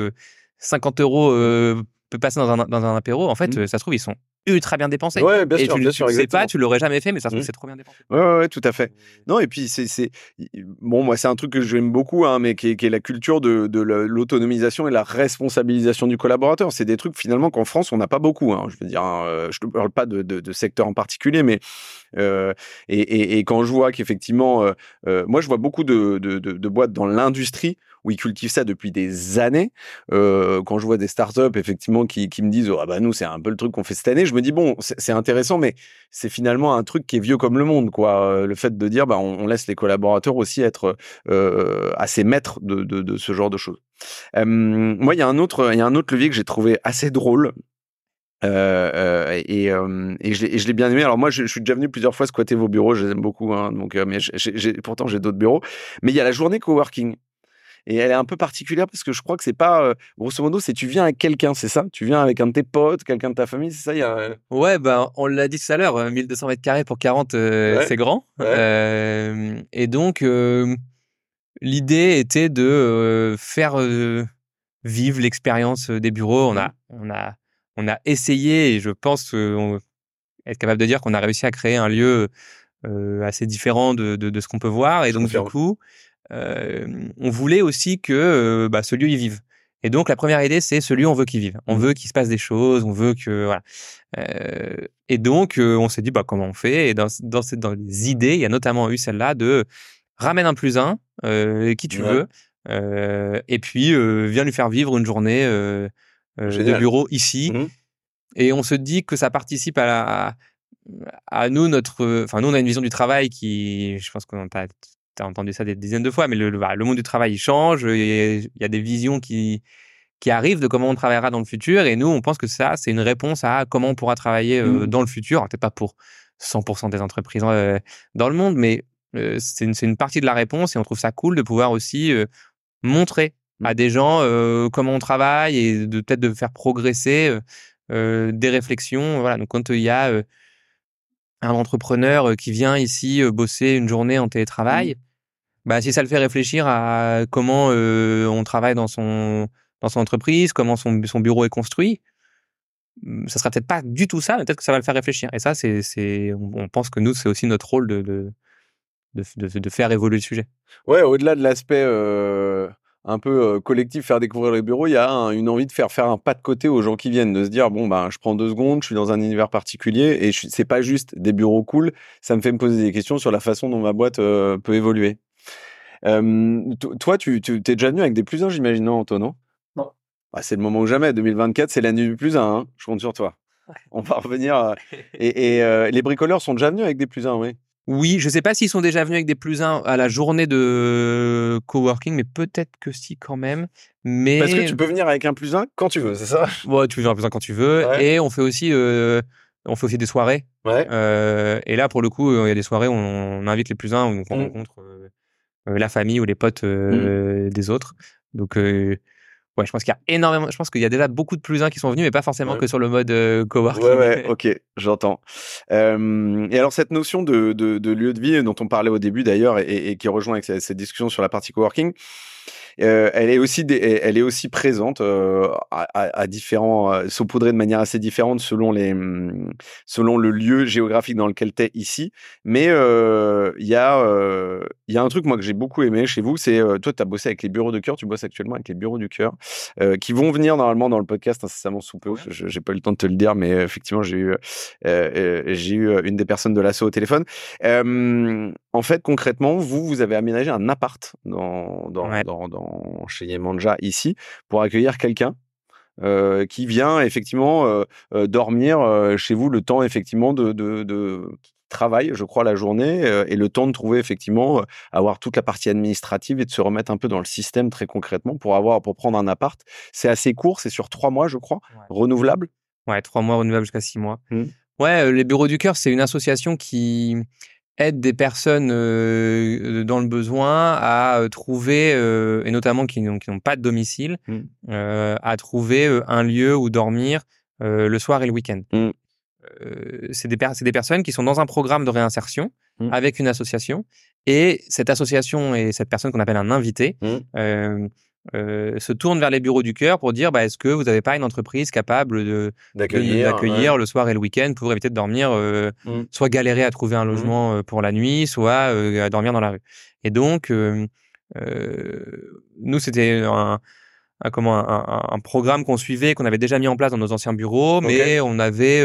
50 euh, euros euh, peut passer dans un, dans un apéro. En fait, mmh. ça se trouve, ils sont ultra bien dépensé. Ouais, bien et sûr, tu, bien sûr, sais pas, tu l'aurais jamais fait, mais ça se trouve, mmh. c'est trop bien dépensé. Ouais, ouais, tout à fait. Non, et puis c'est, bon, moi, c'est un truc que j'aime beaucoup, hein, mais qui est, qui est, la culture de, de l'autonomisation et la responsabilisation du collaborateur. C'est des trucs finalement qu'en France, on n'a pas beaucoup. Hein, je veux dire, hein, euh, je ne parle pas de, de, de, secteur en particulier, mais euh, et, et, et, quand je vois qu'effectivement, euh, euh moi, je vois beaucoup de, de boîtes dans l'industrie où ils cultivent ça depuis des années. Euh, quand je vois des startups effectivement qui, qui me disent oh, ah bah nous c'est un peu le truc qu'on fait cette année, je me dis bon c'est intéressant mais c'est finalement un truc qui est vieux comme le monde quoi. Euh, le fait de dire bah on, laisse les collaborateurs aussi être euh, assez maîtres de, ce genre de choses. Euh, moi il y a un autre il y a un autre levier que j'ai trouvé assez drôle. Euh, euh et, euh, je l'ai bien aimé. Alors moi, je, suis déjà venu plusieurs fois squatter vos bureaux, je les aime beaucoup. Hein, donc, mais pourtant j'ai d'autres bureaux. Mais il y a la journée coworking et elle est un peu particulière parce que je crois que c'est pas euh, grosso modo c'est tu viens avec quelqu'un c'est ça? Tu viens avec un de tes potes quelqu'un de ta famille c'est ça? Il y a ouais ben on l'a dit tout à l'heure 1200 euh, mètres carrés pour 40 euh, c'est grand. Et donc l'idée était de faire vivre l'expérience des bureaux. On a mmh. on a on a essayé et je pense être capable de dire qu'on a réussi à créer un lieu assez différent de, de, de ce qu'on peut voir et donc du coup on voulait aussi que euh, bah, ce lieu y vive. Et donc la première idée, c'est ce lieu, on veut qu'il vive. On mmh. veut qu'il se passe des choses, on veut que voilà. Euh, et donc on s'est dit bah comment on fait? Et dans dans, dans les idées, il y a notamment eu celle-là de ramène un plus un, qui tu veux, et puis viens lui faire vivre une journée de bureau ici. Mmh. Et on se dit que ça participe à la à nous notre enfin nous on a une vision du travail qui je pense qu'on a tu as entendu ça des dizaines de fois, mais le, le, monde du travail il change, il y a des visions qui, qui arrivent de comment on travaillera dans le futur, et nous, on pense que ça, c'est une réponse à comment on pourra travailler euh, mmh. dans le futur, peut-être pas pour 100% des entreprises euh, dans le monde, mais euh, c'est une, une, partie de la réponse, et on trouve ça cool de pouvoir aussi montrer à mmh. des gens comment on travaille, et de peut-être de faire progresser des réflexions. Voilà, donc quand il y a un entrepreneur qui vient ici bosser une journée en télétravail, mmh. Bah si ça le fait réfléchir à comment on travaille dans son dans son entreprise, comment son, son bureau est construit, mmh, ça sera peut-être pas du tout ça, mais peut-être que ça va le faire réfléchir. Et ça, c'est, c'est, on pense que nous, c'est aussi notre rôle de, de, de, de, faire évoluer le sujet. Ouais, au-delà de l'aspect un peu collectif, faire découvrir les bureaux, il y a une envie de faire faire un pas de côté aux gens qui viennent, de se dire bon ben je prends deux secondes, je suis dans un univers particulier et c'est pas juste des bureaux cool, ça me fait me poser des questions sur la façon dont ma boîte peut évoluer. Toi, tu, tu es déjà venu avec des plus un, j'imagine, non, Antoine, non? Bah, c'est le moment ou jamais. 2024, c'est l'année du plus 1. Hein. Je compte sur toi. On va revenir. Euh, et, euh, les bricoleurs sont déjà venus avec des plus 1, oui? Oui, je ne sais pas s'ils sont déjà venus avec des plus 1 à la journée de coworking, mais peut-être que si quand même. Mais... Parce que tu peux venir avec un plus 1 quand tu veux, c'est ça? Ouais, tu peux venir un plus 1 quand tu veux. Et on fait aussi, euh, on fait aussi des soirées. Ouais. et là, pour le coup, il y a des soirées où on invite les plus 1, où on mmh. rencontre la famille ou les potes mmh. des autres. Donc, Ouais, je pense qu'il y a énormément. Je pense qu'il y a déjà beaucoup de plus uns qui sont venus, mais pas forcément que sur le mode euh, coworking. Ouais, ouais, ok, j'entends. Euh, et alors cette notion de, de, de, lieu de vie dont on parlait au début d'ailleurs et, et, qui rejoint avec cette discussion sur la partie coworking, euh, elle est aussi elle est aussi présente euh, à, à, différents euh, saupoudrée de manière assez différente selon les selon le lieu géographique dans lequel tu es ici. Mais il y a il y a un truc moi que j'ai beaucoup aimé chez vous c'est toi tu as bossé avec les bureaux de cœur tu bosses actuellement avec les bureaux du cœur qui vont venir normalement dans le podcast incessamment sous peu. J'ai pas eu le temps de te le dire mais effectivement j'ai eu j'ai eu une des personnes de l'assaut au téléphone en fait concrètement vous vous avez aménagé un appart dans dans, dans, dans chez Yemanja ici pour accueillir quelqu'un euh, qui vient effectivement euh, euh, dormir chez vous le temps effectivement de, de, travail, je crois, la journée et le temps de trouver effectivement avoir toute la partie administrative et de se remettre un peu dans le système très concrètement pour avoir pour prendre un appart. C'est assez court, c'est sur trois mois, je crois, renouvelable. Ouais, trois mois renouvelable jusqu'à six mois. Mmh. Ouais, les bureaux du cœur, c'est une association qui aide des personnes euh, dans le besoin à euh, trouver, euh, et notamment qui n'ont pas de domicile, mmh. à trouver un lieu où dormir le soir et le week-end. Mmh. c'est des, des, personnes qui sont dans un programme de réinsertion mmh. avec une association, et cette association et cette personne qu'on appelle un invité euh, se tourne vers les bureaux du cœur pour dire bah, est-ce que vous n'avez pas une entreprise capable de d'accueillir le soir et le week-end pour éviter de dormir, euh, mmh. soit galérer à trouver un mmh. logement euh, pour la nuit, soit à dormir dans la rue. Et donc, nous, c'était un, un, comment, un, un programme qu'on suivait, qu'on avait déjà mis en place dans nos anciens bureaux, mais on avait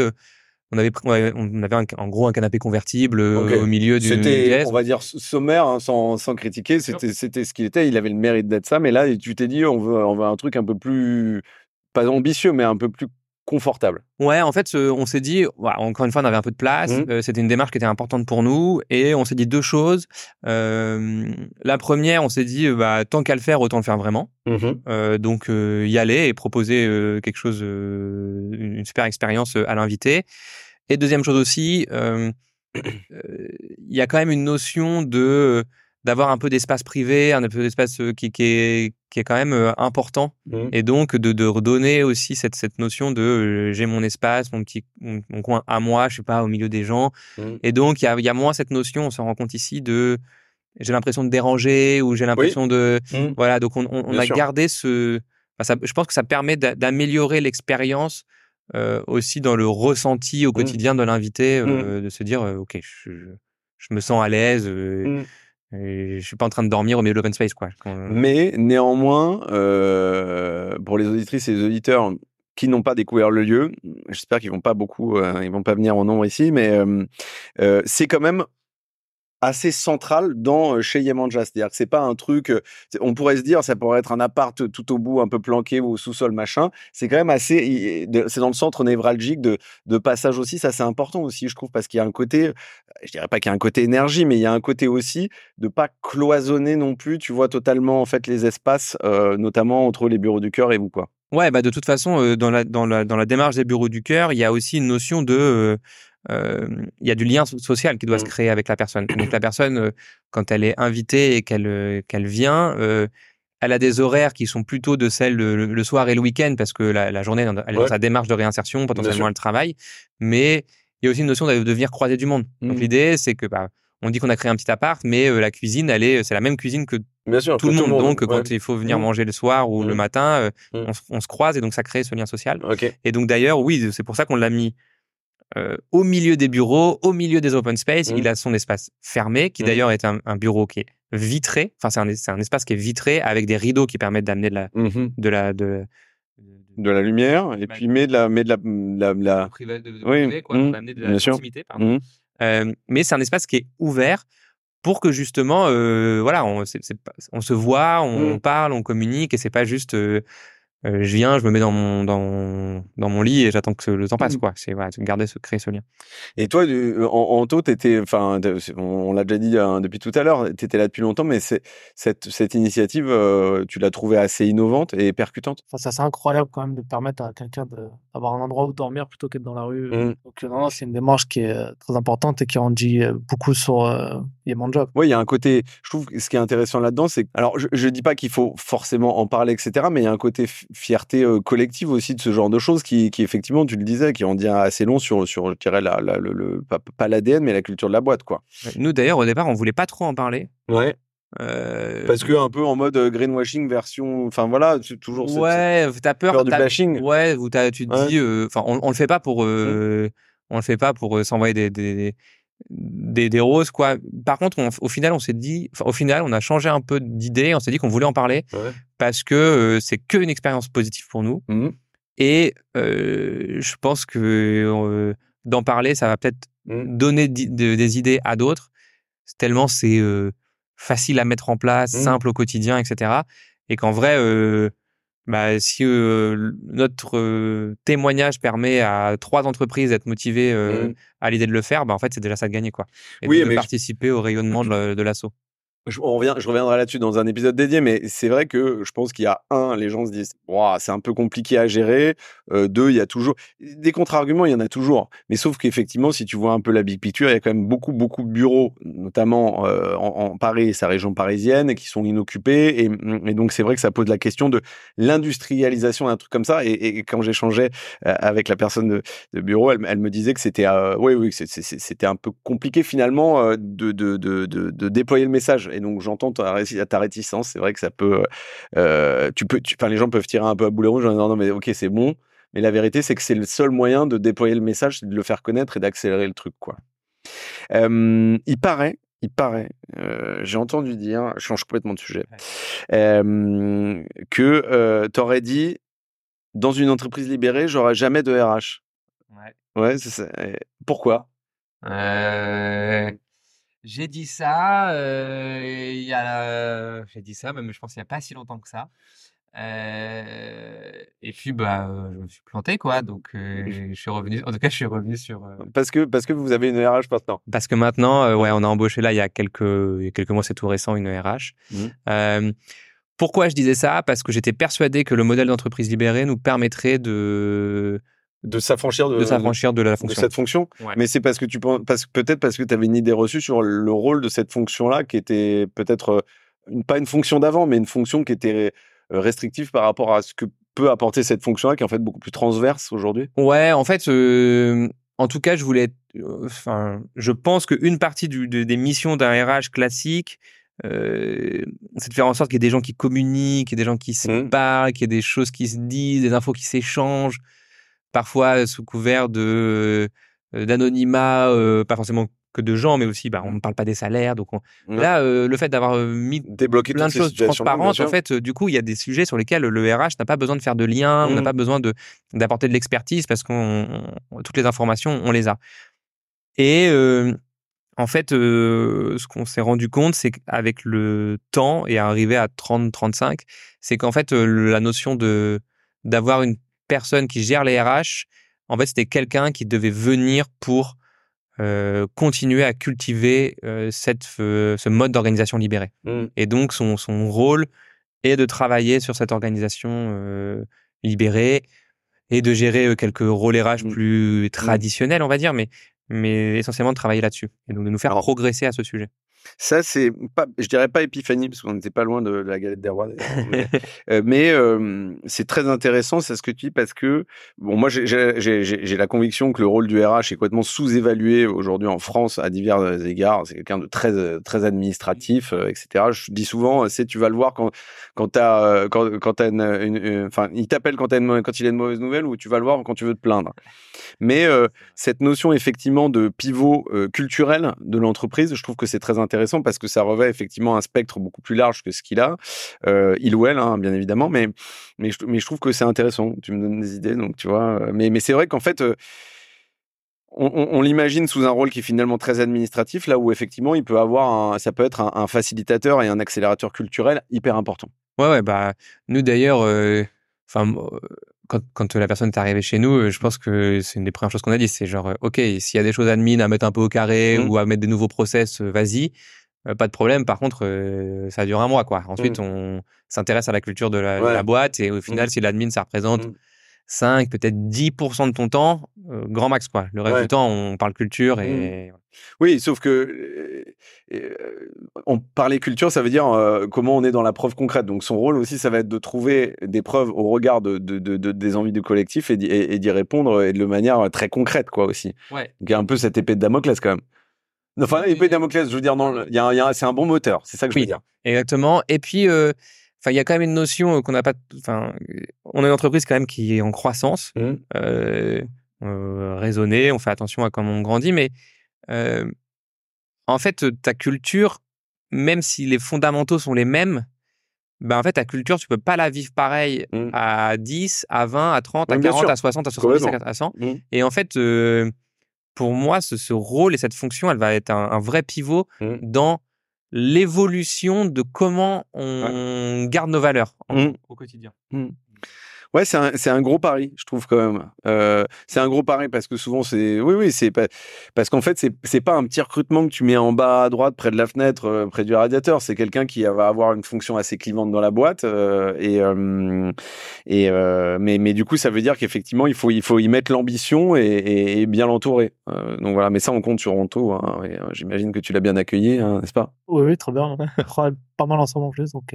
on avait on avait en gros un canapé convertible euh, au milieu du c'était on va dire sommaire hein, sans, sans critiquer. C'était c'était ce qu'il était. Il avait le mérite d'être ça mais là tu t'es dit on veut on veut un truc un peu plus pas ambitieux mais un peu plus confortable. Ouais, en fait, on s'est dit, encore une fois, on avait un peu de place. Mmh. Euh, c'était une démarche qui était importante pour nous, et on s'est dit deux choses. Euh, la première, on s'est dit, bah, tant qu'à le faire, autant le faire vraiment. Mmh. donc, y aller et proposer quelque chose, une super expérience à l'invité. Et deuxième chose aussi, il y a quand même une notion de d'avoir un peu d'espace privé, un peu d'espace qui, qui, est, qui est quand même important. Mmh. Et donc, de, de redonner aussi cette, cette notion de j'ai mon espace, mon petit mon, coin à moi, je sais pas, au milieu des gens. Mmh. Et donc, il y a, y a moins cette notion, on se rend compte ici, de j'ai l'impression de déranger ou j'ai l'impression de. Mmh. Voilà, donc on, on, a gardé ce. ça, je pense que ça permet d'améliorer l'expérience euh, aussi dans le ressenti au quotidien de l'invité, euh, de se dire, euh, OK, je, je, me sens à l'aise. Je suis pas en train de dormir au milieu de l'open space, quoi. Mais néanmoins, euh, pour les auditrices et les auditeurs qui n'ont pas découvert le lieu, j'espère qu'ils vont pas beaucoup, euh, ils vont pas venir en nombre ici, mais euh, euh c'est quand même assez central dans chez Yemanja. C'est-à-dire que c'est pas un truc, on pourrait se dire, ça pourrait être un appart tout au bout, un peu planqué au sous-sol, machin. C'est quand même assez, c'est dans le centre névralgique de, passage aussi. Ça, c'est important aussi, je trouve, parce qu'il y a un côté, je dirais pas qu'il y a un côté énergie, mais il y a un côté aussi de pas cloisonner non plus, tu vois, totalement, en fait, les espaces, notamment entre les bureaux du cœur et vous, quoi. Ouais, bah de toute façon, dans la démarche des bureaux du cœur, il y a aussi une notion de euh, il y a du lien social qui doit se mmh. créer avec la personne. Donc la personne, quand elle est invitée et qu'elle qu'elle vient, elle a des horaires qui sont plutôt de celles le, soir et le week-end parce que la, la journée, elle est dans sa démarche de réinsertion, potentiellement elle travaille. Mais il y a aussi une notion de, venir croiser du monde. Donc mmh. l'idée, c'est que bah, on dit qu'on a créé un petit appart, mais la cuisine, elle est, c'est la même cuisine que tout, le monde. Donc, quand il faut venir mmh. manger le soir ou le matin, on, on, se croise et donc ça crée ce lien social. Et donc, d'ailleurs, oui, c'est pour ça qu'on l'a mis euh, au milieu des bureaux, au milieu des open space. Il mmh. a son espace fermé, qui mmh. d'ailleurs est un, bureau qui est vitré. Enfin, c'est un, un, espace qui est vitré avec des rideaux qui permettent d'amener de la, mmh de la, de, de la lumière et puis met de la, met de la, la, la... Privé, de, oui. quoi, d'amener de la proximité, pardon. Euh, mais c'est un espace qui est ouvert pour que justement, euh, voilà, on, on, se voit, on, parle, on communique et c'est pas juste euh, je viens, je me mets dans mon dans, dans mon lit et j'attends que le temps passe mmh. quoi. C'est voilà, garder ce créer ce lien. Et toi, en, en étais, enfin, on, l'a déjà dit hein, depuis tout à l'heure, tu étais là depuis longtemps, mais cette cette initiative, euh, tu l'as trouvée assez innovante et percutante? Enfin, ça c'est incroyable quand même de permettre à quelqu'un d'avoir un endroit où dormir plutôt qu'être dans la rue. Mmh. Donc non, c'est une démarche qui est très importante et qui en dit beaucoup sur euh, mon job. Oui, il y a un côté. Je trouve que ce qui est intéressant là-dedans, c'est alors je, je dis pas qu'il faut forcément en parler, etc. Mais il y a un côté fierté euh, collective aussi de ce genre de choses qui, qui, effectivement, tu le disais, qui en dit assez long sur, sur je dirais, la, le, pas, l'ADN, mais la culture de la boîte, quoi. Nous, d'ailleurs, au départ, on voulait pas trop en parler. Ouais. Euh, Parce que un peu en mode euh, greenwashing version, enfin voilà, c'est toujours ouais, t'as peur, peur du bashing. Ouais, tu te dis, enfin, on, on, le fait pas pour, mmh. on le fait pas pour s'envoyer des, des, des, des, roses quoi. Par contre, au final, on s'est dit, au final, on a changé un peu d'idée. On s'est dit qu'on voulait en parler parce que euh, c'est que une expérience positive pour nous. Mmh. Et euh, je pense que euh, d'en parler, ça va peut-être mmh. donner des idées à d'autres. Tellement c'est facile à mettre en place, mmh. simple au quotidien, etc. Et qu'en vrai, bah, si euh, notre euh, témoignage permet à trois entreprises d'être motivées euh, mmh. à l'idée de le faire, bah, en fait, c'est déjà ça de gagner. Quoi. Et oui, de, participer au rayonnement de l'asso je, on revient, je reviendrai là-dessus dans un épisode dédié, mais c'est vrai que je pense qu'il y a un, les gens se disent, c'est un peu compliqué à gérer. Euh, deux, il y a toujours des contre-arguments, il y en a toujours. Mais sauf qu'effectivement, si tu vois un peu la big picture, il y a quand même beaucoup, beaucoup de bureaux, notamment euh, en, Paris et sa région parisienne, qui sont inoccupés. Et, donc, c'est vrai que ça pose la question de l'industrialisation d'un truc comme ça. Et, quand j'échangeais euh, avec la personne de, bureau, elle, me disait que c'était, oui, oui, c'était un peu compliqué finalement de déployer le message et donc j'entends ta, ta réticence. C'est vrai que ça peut, euh, tu peux, enfin les gens peuvent tirer un peu à boulet rouge en disant non mais ok c'est bon, mais la vérité c'est que c'est le seul moyen de déployer le message, c'est de le faire connaître et d'accélérer le truc quoi. il paraît, il paraît, euh, j'ai entendu dire, je change complètement de sujet, que euh, tu aurais dit dans une entreprise libérée, j'aurai jamais de RH. Ouais. Ouais, c'est ça. Pourquoi? J'ai dit ça, euh, il y a, j'ai dit ça, même je pense il n'y a pas si longtemps que ça. Euh, et puis bah, je me suis planté quoi, donc je suis revenu. En tout cas, je suis revenu sur. Parce que parce que vous avez une RH maintenant. Parce que maintenant, ouais, on a embauché là il y a quelques il y a quelques mois, c'est tout récent, une RH. Mmh. pourquoi je disais ça? Parce que j'étais persuadé que le modèle d'entreprise libérée nous permettrait de de s'affranchir de, de s'affranchir de la fonction. cette fonction. Mais c'est parce que tu penses, parce, peut-être parce que tu avais une idée reçue sur le rôle de cette fonction-là, qui était peut-être euh, pas une fonction d'avant, mais une fonction qui était euh, restrictive par rapport à ce que peut apporter cette fonction-là, qui est en fait beaucoup plus transverse aujourd'hui. Ouais, en fait, euh, en tout cas, je voulais, enfin, je pense qu'une partie du, des missions d'un RH classique, c'est de faire en sorte qu'il y ait des gens qui communiquent, qu'il y ait des gens qui se mmh. parlent, qu'il y ait des choses qui se disent, des infos qui s'échangent parfois sous couvert de d'anonymat, pas forcément que de gens, mais aussi, bah, on ne parle pas des salaires. Donc là, euh, le fait d'avoir mis plein de choses transparentes, en fait, du coup, il y a des sujets sur lesquels le RH n'a pas besoin de faire de liens, on n'a mmh. pas besoin de d'apporter de l'expertise parce qu'on toutes les informations, on les a. Et en fait, ce qu'on s'est rendu compte, c'est qu'avec le temps et arriver à 30-35, c'est qu'en fait, la notion de d'avoir une personne qui gère les RH, en fait, c'était quelqu'un qui devait venir pour euh, continuer à cultiver euh, cette, ce mode d'organisation libérée. Mmh. Et donc, son, son rôle est de travailler sur cette organisation euh, libérée et de gérer quelques rôles RH mmh. plus mmh. traditionnels, on va dire, mais, mais essentiellement de travailler là-dessus. Et donc, de nous faire progresser à ce sujet. Ça, c'est pas, je dirais pas épiphanie, parce qu'on n'était pas loin de, la galette des rois. mais euh, c'est très intéressant, c'est ce que tu dis, parce que, bon, moi, j'ai la conviction que le rôle du RH est complètement sous-évalué aujourd'hui en France à divers égards. C'est quelqu'un de très, très administratif, euh, etc. Je dis souvent, c'est tu vas le voir quand, quand t'as, quand, quand as une, enfin, il t'appelle quand, quand il a une mauvaise nouvelle ou tu vas le voir quand tu veux te plaindre. Mais euh, cette notion, effectivement, de pivot culturel de l'entreprise, je trouve que c'est très intéressant intéressant parce que ça revêt effectivement un spectre beaucoup plus large que ce qu'il a, euh, il ou elle, hein, bien évidemment, mais, mais, je, trouve que c'est intéressant. Tu me donnes des idées, donc tu vois. Euh, mais, mais c'est vrai qu'en fait, euh, on, l'imagine sous un rôle qui est finalement très administratif, là où effectivement il peut avoir ça peut être un, facilitateur et un accélérateur culturel hyper important. Ouais, ouais, bah nous d'ailleurs, enfin, quand, quand la personne est arrivée chez nous, je pense que c'est une des premières choses qu'on a dit. C'est genre, ok, s'il y a des choses admin à mettre un peu au carré mmh. ou à mettre des nouveaux process, vas-y. pas de problème. Par contre, ça dure un mois, quoi. Ensuite, mmh. on s'intéresse à la culture de la, boîte et au final, mmh. si l'admin, ça représente 5, peut-être 10% de ton temps, grand max, quoi. Le reste du temps, on parle culture et. Oui, sauf que euh, euh, on parlait culture, ça veut dire euh, comment on est dans la preuve concrète. Donc son rôle aussi, ça va être de trouver des preuves au regard de, des envies du collectif et d'y répondre et de manière très concrète, quoi aussi. Ouais. Il y a un peu cette épée de Damoclès quand même. Enfin, épée de Damoclès, je veux dire, c'est un bon moteur, c'est ça que je veux dire. Exactement. Et puis, enfin, il y a quand même une notion qu'on n'a pas. Enfin, on est une entreprise quand même qui est en croissance, mmh. raisonnée. On fait attention à comment on grandit, mais en fait, ta culture, même si les fondamentaux sont les mêmes, ben en fait, ta culture, tu peux pas la vivre pareil mmh. à 10, à 20, à 30, à 40, à 60, à 70, à 100. Mmh. Et en fait, pour moi, ce, rôle et cette fonction, elle va être un, vrai pivot mmh. dans l'évolution de comment on garde nos valeurs au quotidien. Ouais, c'est un, gros pari, je trouve quand même. Euh, c'est un gros pari parce que souvent c'est, oui, oui, c'est pas, parce qu'en fait c'est, pas un petit recrutement que tu mets en bas à droite près de la fenêtre, euh, près du radiateur. C'est quelqu'un qui va avoir une fonction assez clivante dans la boîte euh, et, et mais, mais du coup ça veut dire qu'effectivement il faut, il faut y mettre l'ambition et, bien l'entourer. donc voilà, mais ça on compte sur Ronto. Hein, J'imagine que tu l'as bien accueilli, hein, n'est-ce pas? Oui, oui, très bien. pas mal ensemble en plus, donc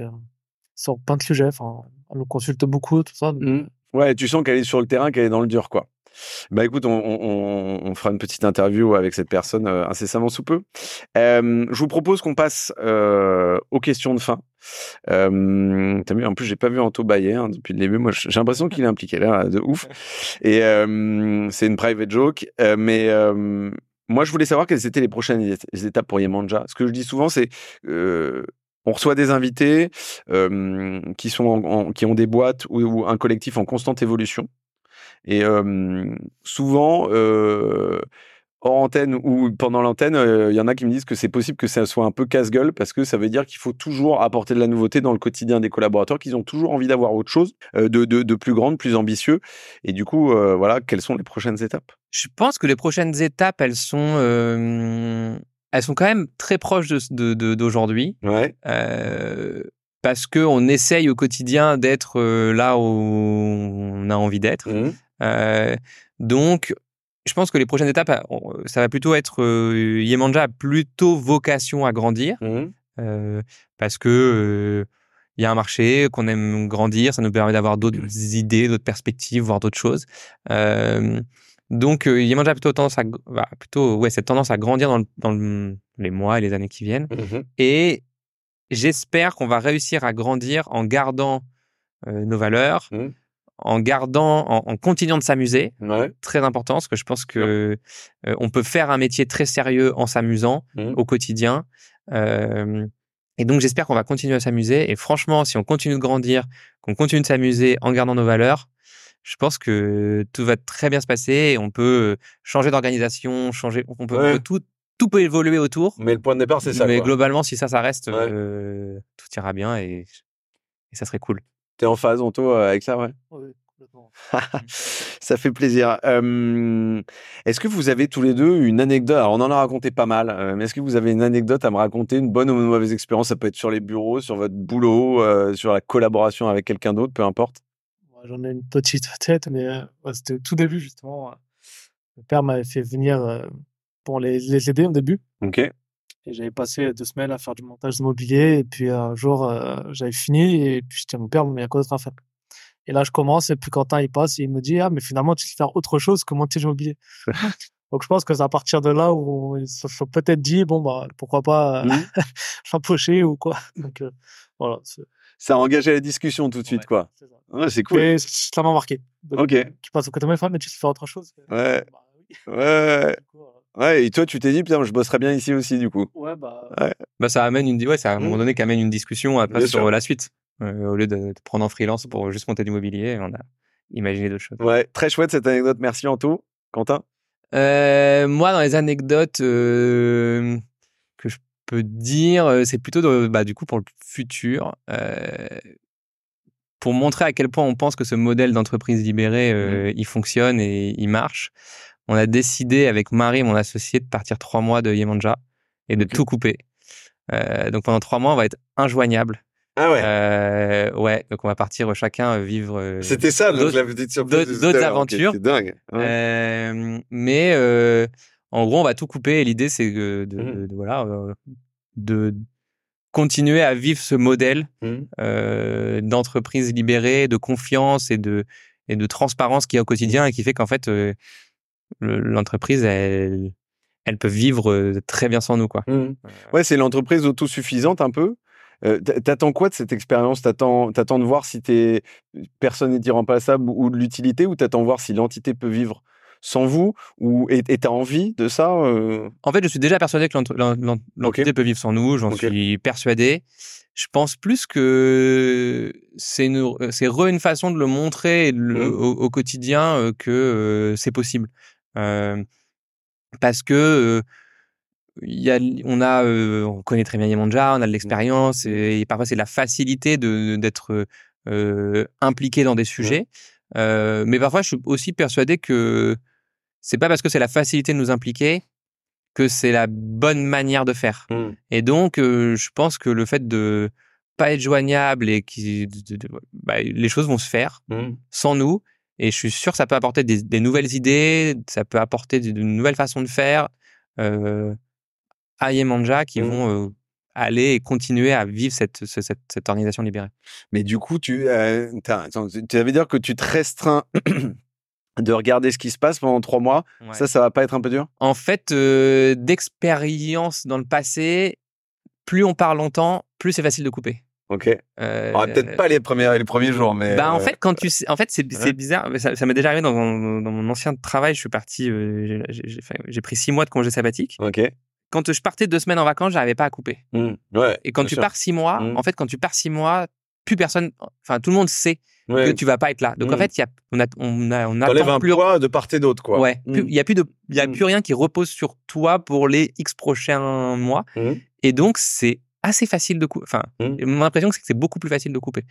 sur plein de sujets. Enfin, elle me consulte beaucoup, tout ça. Mmh. Ouais, tu sens qu'elle est sur le terrain, qu'elle est dans le dur, quoi. Bah écoute, on, fera une petite interview avec cette personne euh, incessamment sous peu. je vous propose qu'on passe euh, aux questions de fin. Euh, T'as vu, en plus, j'ai pas vu Anto Bayer hein, depuis le début. Moi, j'ai l'impression qu'il est impliqué là, de ouf. Et c'est une private joke. mais moi, je voulais savoir quelles étaient les prochaines étapes pour Yemanja. Ce que je dis souvent, c'est on reçoit des invités qui sont qui ont des boîtes ou, un collectif en constante évolution. Et souvent, hors antenne ou pendant l'antenne, il y en a qui me disent que c'est possible que ça soit un peu casse-gueule parce que ça veut dire qu'il faut toujours apporter de la nouveauté dans le quotidien des collaborateurs, qu'ils ont toujours envie d'avoir autre chose, de, de, plus grande, plus ambitieux. Et du coup, voilà, quelles sont les prochaines étapes? Je pense que les prochaines étapes, elles sont elles sont quand même très proches de d'aujourd'hui. Ouais. Euh, parce que on essaye au quotidien d'être euh, là où on a envie d'être. Mmh. Euh, donc, je pense que les prochaines étapes, ça va plutôt être euh, Yemanja a plutôt vocation à grandir mmh. parce que il y a un marché qu'on aime grandir, ça nous permet d'avoir d'autres mmh. idées, d'autres perspectives, voir d'autres choses. Donc, euh, Yemanja a plutôt tendance à, bah, plutôt, ouais, cette tendance à grandir dans, dans les mois et les années qui viennent. Mmh et j'espère qu'on va réussir à grandir en gardant euh, nos valeurs, mmh. en gardant, en, continuant de s'amuser. Très important, parce que je pense que euh, on peut faire un métier très sérieux en s'amusant mmh. au quotidien. Euh, et donc, j'espère qu'on va continuer à s'amuser. Et franchement, si on continue de grandir, qu'on continue de s'amuser en gardant nos valeurs, je pense que tout va très bien se passer et on peut changer d'organisation, changer, on peut, tout, tout peut évoluer autour. Mais le point de départ, c'est ça. Mais globalement, si ça, ça reste, tout ira bien et, et ça serait cool. T'es en phase, Anto, avec ça, ouais? Oui, complètement. ça fait plaisir. est-ce que vous avez tous les deux une anecdote Alors, on en a raconté pas mal, mais est-ce que vous avez une anecdote à me raconter, une bonne ou une mauvaise expérience? Ça peut être sur les bureaux, sur votre boulot, sur la collaboration avec quelqu'un d'autre, peu importe. J'en ai une petite tête, mais c'était au tout début, justement. Le père m'avait fait venir pour les, les, aider au début. Ok. Et j'avais passé deux semaines à faire du montage immobilier. Et puis un jour, j'avais fini. Et puis à mon père, mais il y a quoi d'autre à faire Et là, je commence. Et puis Quentin, il passe. Et il me dit, ah, mais finalement, tu sais faire autre chose que monter immobilier. Donc je pense que c'est à partir de là où ils se sont peut-être dit, bon, bah, pourquoi pas mmh. ou quoi? Donc voilà ça a engagé la discussion tout de suite, quoi. c'est cool. Et ça m'a marqué. ok. Tu passes au côté de mais tu sais faire autre chose. Ouais. Bah, oui. Ouais. Ouais, et toi, tu t'es dit, putain, je bosserais bien ici aussi, du coup. Ouais, bah. Ouais. Bah, ça amène une, ouais, ça, à un moment mmh. donné, qu'amène une discussion après sur la suite. Euh, au lieu de, prendre en freelance pour juste monter du mobilier, on a imaginé d'autres choses. Ouais, très chouette cette anecdote. Merci, Anto. Quentin? Euh, moi, dans les anecdotes, euh, dire, c'est plutôt bah, du coup pour le futur. pour montrer à quel point on pense que ce modèle d'entreprise libérée, mmh. il fonctionne et il marche, on a décidé avec Marie, mon associé, de partir trois mois de Yemanja et de tout couper. donc pendant trois mois, on va être injoignable. Ah ouais. Euh, ouais, donc on va partir chacun vivre. Euh, C'était ça, donc la petite surprise. D'autres aventures. c'est dingue. Euh, mais en gros, on va tout couper et l'idée c'est de, de, mmh. de, voilà euh, de continuer à vivre ce modèle mmh. d'entreprise libérée, de confiance et de et de transparence qui est au quotidien et qui fait qu'en fait l'entreprise elle elle peut vivre très bien sans nous quoi. Mmh. Ouais, c'est l'entreprise autosuffisante un peu. Euh, t'attends quoi de cette expérience? T'attends, t'attends de voir si t'es personne n'est irremplaçable ou, de l'utilité, ou t'attends voir si l'entité peut vivre? Sans vous ou et t'as envie de ça euh? En fait, je suis déjà persuadé que l'entité peut vivre sans nous. J'en suis persuadé. Je pense plus que c'est une, c'est re une façon de le montrer mmh. au, quotidien euh, que c'est possible. parce que il y a, on a, euh, on connaît très bien Yemanja, on a de mmh. l'expérience et, parfois c'est la facilité de d'être euh, impliqué dans des sujets. Euh, mais parfois, je suis aussi persuadé que c'est pas parce que c'est la facilité de nous impliquer que c'est la bonne manière de faire. Mmh. Et donc, je pense que le fait de pas être joignable et qui, bah, les choses vont se faire mmh. sans nous. Et je suis sûr que ça peut apporter des, des nouvelles idées, ça peut apporter de, nouvelles façons de faire. Euh, à Yemanja qui mmh. vont aller et continuer à vivre cette, cette, cette organisation libérée. Mais du coup, tu, euh, tu avais dire que tu te restreins de regarder ce qui se passe pendant trois mois. Ça, ça va pas être un peu dur? En fait, d'expérience dans le passé, plus on parle longtemps, plus c'est facile de couper. Ok. Euh, Peut-être pas les premiers, les premiers jours, mais. Bah, en fait, quand tu, en fait, c'est, bizarre. Ça, ça m'est déjà arrivé dans mon, dans mon ancien travail. Je suis parti, j'ai, pris six mois de congé sabbatique. Ok quand je partais deux semaines en vacances, j'arrivais pas à couper. Mmh. ouais, et quand tu pars six mois, mmh. en fait, quand tu pars six mois, plus personne, enfin, tout le monde sait que tu vas pas être là. Donc, en mmh. fait, y a, on a, on a, on un plus... poids de part et d'autre, quoi. Ouais. Il y a plus de, il y a plus rien qui repose sur toi pour les X prochains mois. Et donc, c'est assez facile de couper. Enfin, mon impression, c'est que c'est beaucoup plus facile de couper.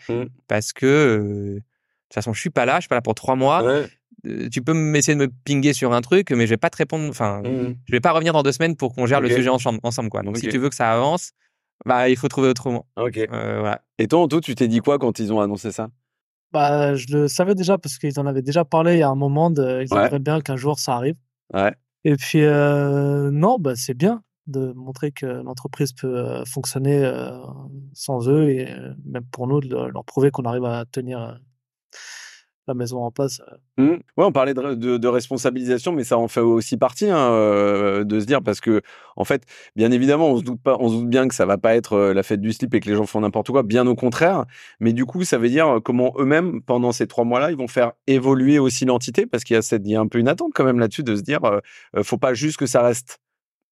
Parce que, euh, de toute façon, je suis pas là, je suis pas là pour trois mois. Euh, tu peux essayer de me pinguer sur un truc, mais je vais pas te répondre. Enfin, mmh. je vais pas revenir dans deux semaines pour qu'on gère le sujet ensemble, quoi. Donc, si tu veux que ça avance, bah, il faut trouver autrement. Ok. Euh, voilà. Et toi, Anto, tu t'es dit quoi quand ils ont annoncé ça? Bah, je le savais déjà parce qu'ils en avaient déjà parlé il y a un moment. De, ils aimeraient bien qu'un jour ça arrive. Ouais. Et puis, euh, non, bah, c'est bien de montrer que l'entreprise peut fonctionner sans eux et même pour nous de leur prouver qu'on arrive à tenir la maison en place. Euh. Mmh. Ouais, on parlait de, de, responsabilisation, mais ça en fait aussi partie hein, euh, de se dire parce que en fait, bien évidemment, on se doute pas, on se doute bien que ça va pas être euh, la fête du slip et que les gens font n'importe quoi, bien au contraire. Mais du coup, ça veut dire comment eux-mêmes, pendant ces trois mois-là, ils vont faire évoluer aussi l'entité parce qu'il y a cette, il y a un peu une attente quand même là-dessus de se dire, euh, faut pas juste que ça reste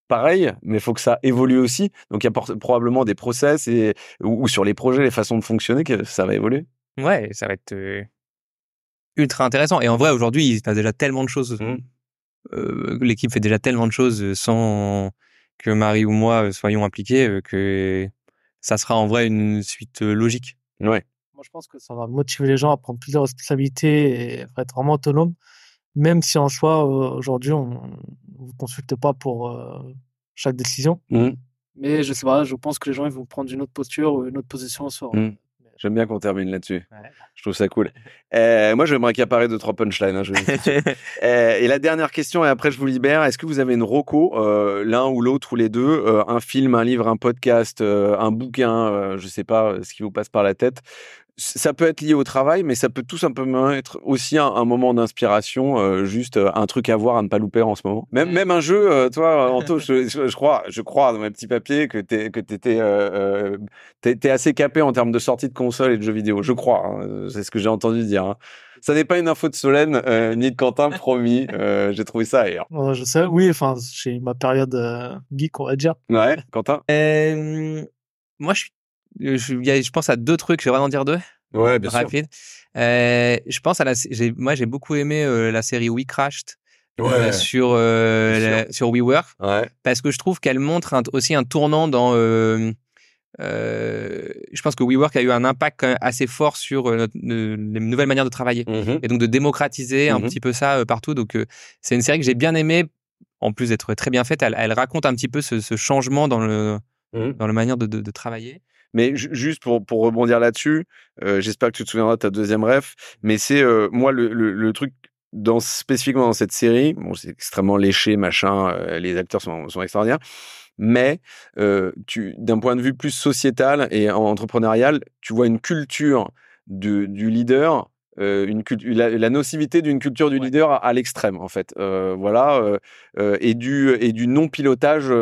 pareil, mais il faut que ça évolue aussi. Donc il y a probablement des process et ou, sur les projets, les façons de fonctionner que ça va évoluer. Ouais, ça va être ultra intéressant. Et en vrai, aujourd'hui, il se passe déjà tellement de choses. Mmh. Euh, l'équipe fait déjà tellement de choses sans que Marie ou moi euh, soyons impliqués euh, que ça sera en vrai une suite logique. Ouais. Moi, je pense que ça va motiver les gens à prendre plus de responsabilités et à être vraiment autonomes, même si en soi, aujourd'hui, on ne vous consulte pas pour chaque décision. Mmh. Mais je sais pas, je pense que les gens ils vont prendre une autre posture ou une autre position sur, mmh. J'aime bien qu'on termine là-dessus. Je trouve ça cool. Euh, moi, je vais me récapparer de trois punchlines. Hein, euh, et la dernière question, et après je vous libère. Est-ce que vous avez une roco, euh, l'un ou l'autre ou les deux, un film, un livre, un podcast, un bouquin, je sais pas ce qui vous passe par la tête, ça peut être lié au travail, mais ça peut tout simplement être aussi un, moment d'inspiration, euh, juste euh, un truc à voir, à ne pas louper en ce moment. Même, même un jeu, euh, toi, Anto, je, je, crois, je crois dans mes petits papiers que t'es que t'étais euh, t'es, assez capé en termes de sortie de console et de jeux vidéo. Je crois, hein, c'est ce que j'ai entendu dire. Hein. Ça n'est pas une info de Solène ni de Quentin, promis. j'ai trouvé ça ailleurs. je sais, oui, enfin, j'ai ma période geek, on va dire. Ouais, Quentin? moi, je suis je, je pense à deux trucs, je vais vraiment dire deux. Ouais, bien rapide. Euh, je pense à la, moi j'ai beaucoup aimé euh, la série We Crashed. Euh, ouais. sur euh, sur WeWork ouais. parce que je trouve qu'elle montre aussi un tournant dans euh, je pense que WeWork a eu un impact assez fort sur euh, les nouvelles manières de travailler mmh et donc de démocratiser un mmh petit peu ça euh, partout. Donc c'est une série que j'ai bien aimée, en plus d'être très bien faite. Elle, raconte un petit peu ce, changement dans le mmh dans la manière de, travailler. Mais juste pour, pour rebondir là-dessus, j'espère que tu te souviendras de ta deuxième ref, mais c'est moi le, le, truc dans spécifiquement dans cette série, bon c'est extrêmement léché, machin, les acteurs sont, extraordinaires, mais euh, d'un point de vue plus sociétal et entrepreneurial, tu vois une culture du leader, euh, une la, nocivité d'une culture du leader à, l'extrême en fait. Euh, voilà et du et du non pilotage,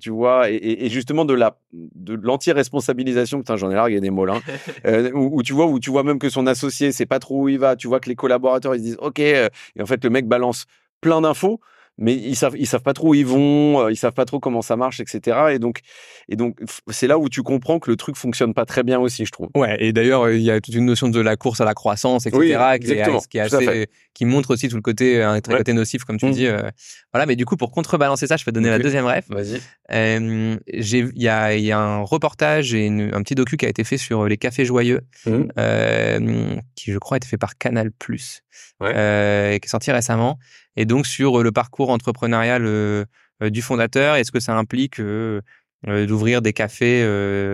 tu vois, et, justement de la de l'anti-responsabilisation. Putain, j'en ai largué des mots là. Hein. où, tu vois où tu vois même que son associé sait pas trop où il va. Tu vois que les collaborateurs ils se disent ok et en fait le mec balance plein d'infos mais ils savent ils savent pas trop où ils vont, euh, ils savent pas trop comment ça marche, etc. Et donc et donc c'est là où tu comprends que le truc fonctionne pas très bien aussi, je trouve. Ouais. Et d'ailleurs il y a toute une notion de la course à la croissance, etc. qui, est, qui, est assez, qui montre aussi tout le côté un très côté nocif comme tu mmh. dis. Euh, voilà. Mais du coup pour contrebalancer ça, je peux donner la deuxième ref. Vas-y. Euh, j'ai il y a il y a un reportage et un petit docu qui a été fait sur les cafés joyeux, mmh. euh, qui je crois a été fait par Canal Plus, euh, et qui est sorti récemment et donc sur le parcours entrepreneurial euh, euh, du fondateur. Est-ce que ça implique euh, d'ouvrir des cafés,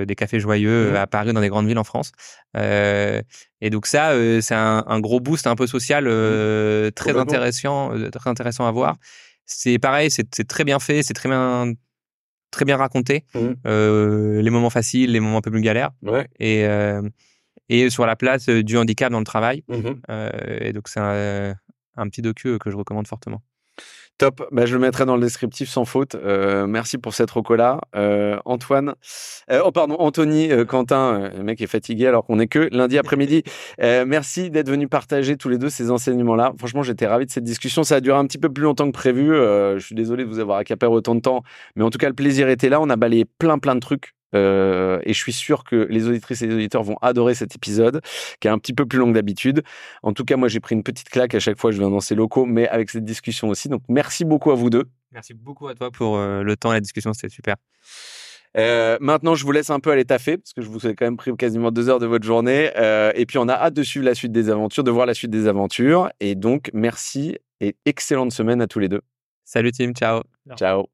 des cafés joyeux mmh. à Paris dans des grandes villes en France? et donc ça, c'est un, gros boost un peu social mmh. très intéressant, très intéressant à voir. C'est pareil, c'est très bien fait, c'est très bien, très bien raconté. Mmh. les moments faciles, les moments un peu plus galères. Et et sur la place du handicap dans le travail. et donc c'est un, petit docu euh, que je recommande fortement. Top, bah, je le mettrai dans le descriptif sans faute. Euh, merci pour cette rocola. Euh, Antoine, oh pardon, Anthony, Quentin, le mec est fatigué alors qu'on est que lundi après-midi. merci d'être venu partager tous les deux ces enseignements-là. Franchement, j'étais ravi de cette discussion. Ça a duré un petit peu plus longtemps que prévu. je suis désolé de vous avoir accaparé autant de temps, mais en tout cas, le plaisir était là. On a balayé plein, plein de trucs. Euh, et je suis sûr que les auditrices et les auditeurs vont adorer cet épisode, qui est un petit peu plus long que d'habitude. En tout cas, moi, j'ai pris une petite claque à chaque fois que je viens dans ces locaux, mais avec cette discussion aussi. Donc, merci beaucoup à vous deux. Merci beaucoup à toi pour euh, le temps et la discussion, c'était super. Euh, maintenant, je vous laisse un peu aller taffer parce que je vous ai quand même pris quasiment deux heures de votre journée. et puis, on a hâte de suivre la suite des aventures, de voir la suite des aventures. Et donc, merci et excellente semaine à tous les deux. Salut, team. Ciao. Ciao.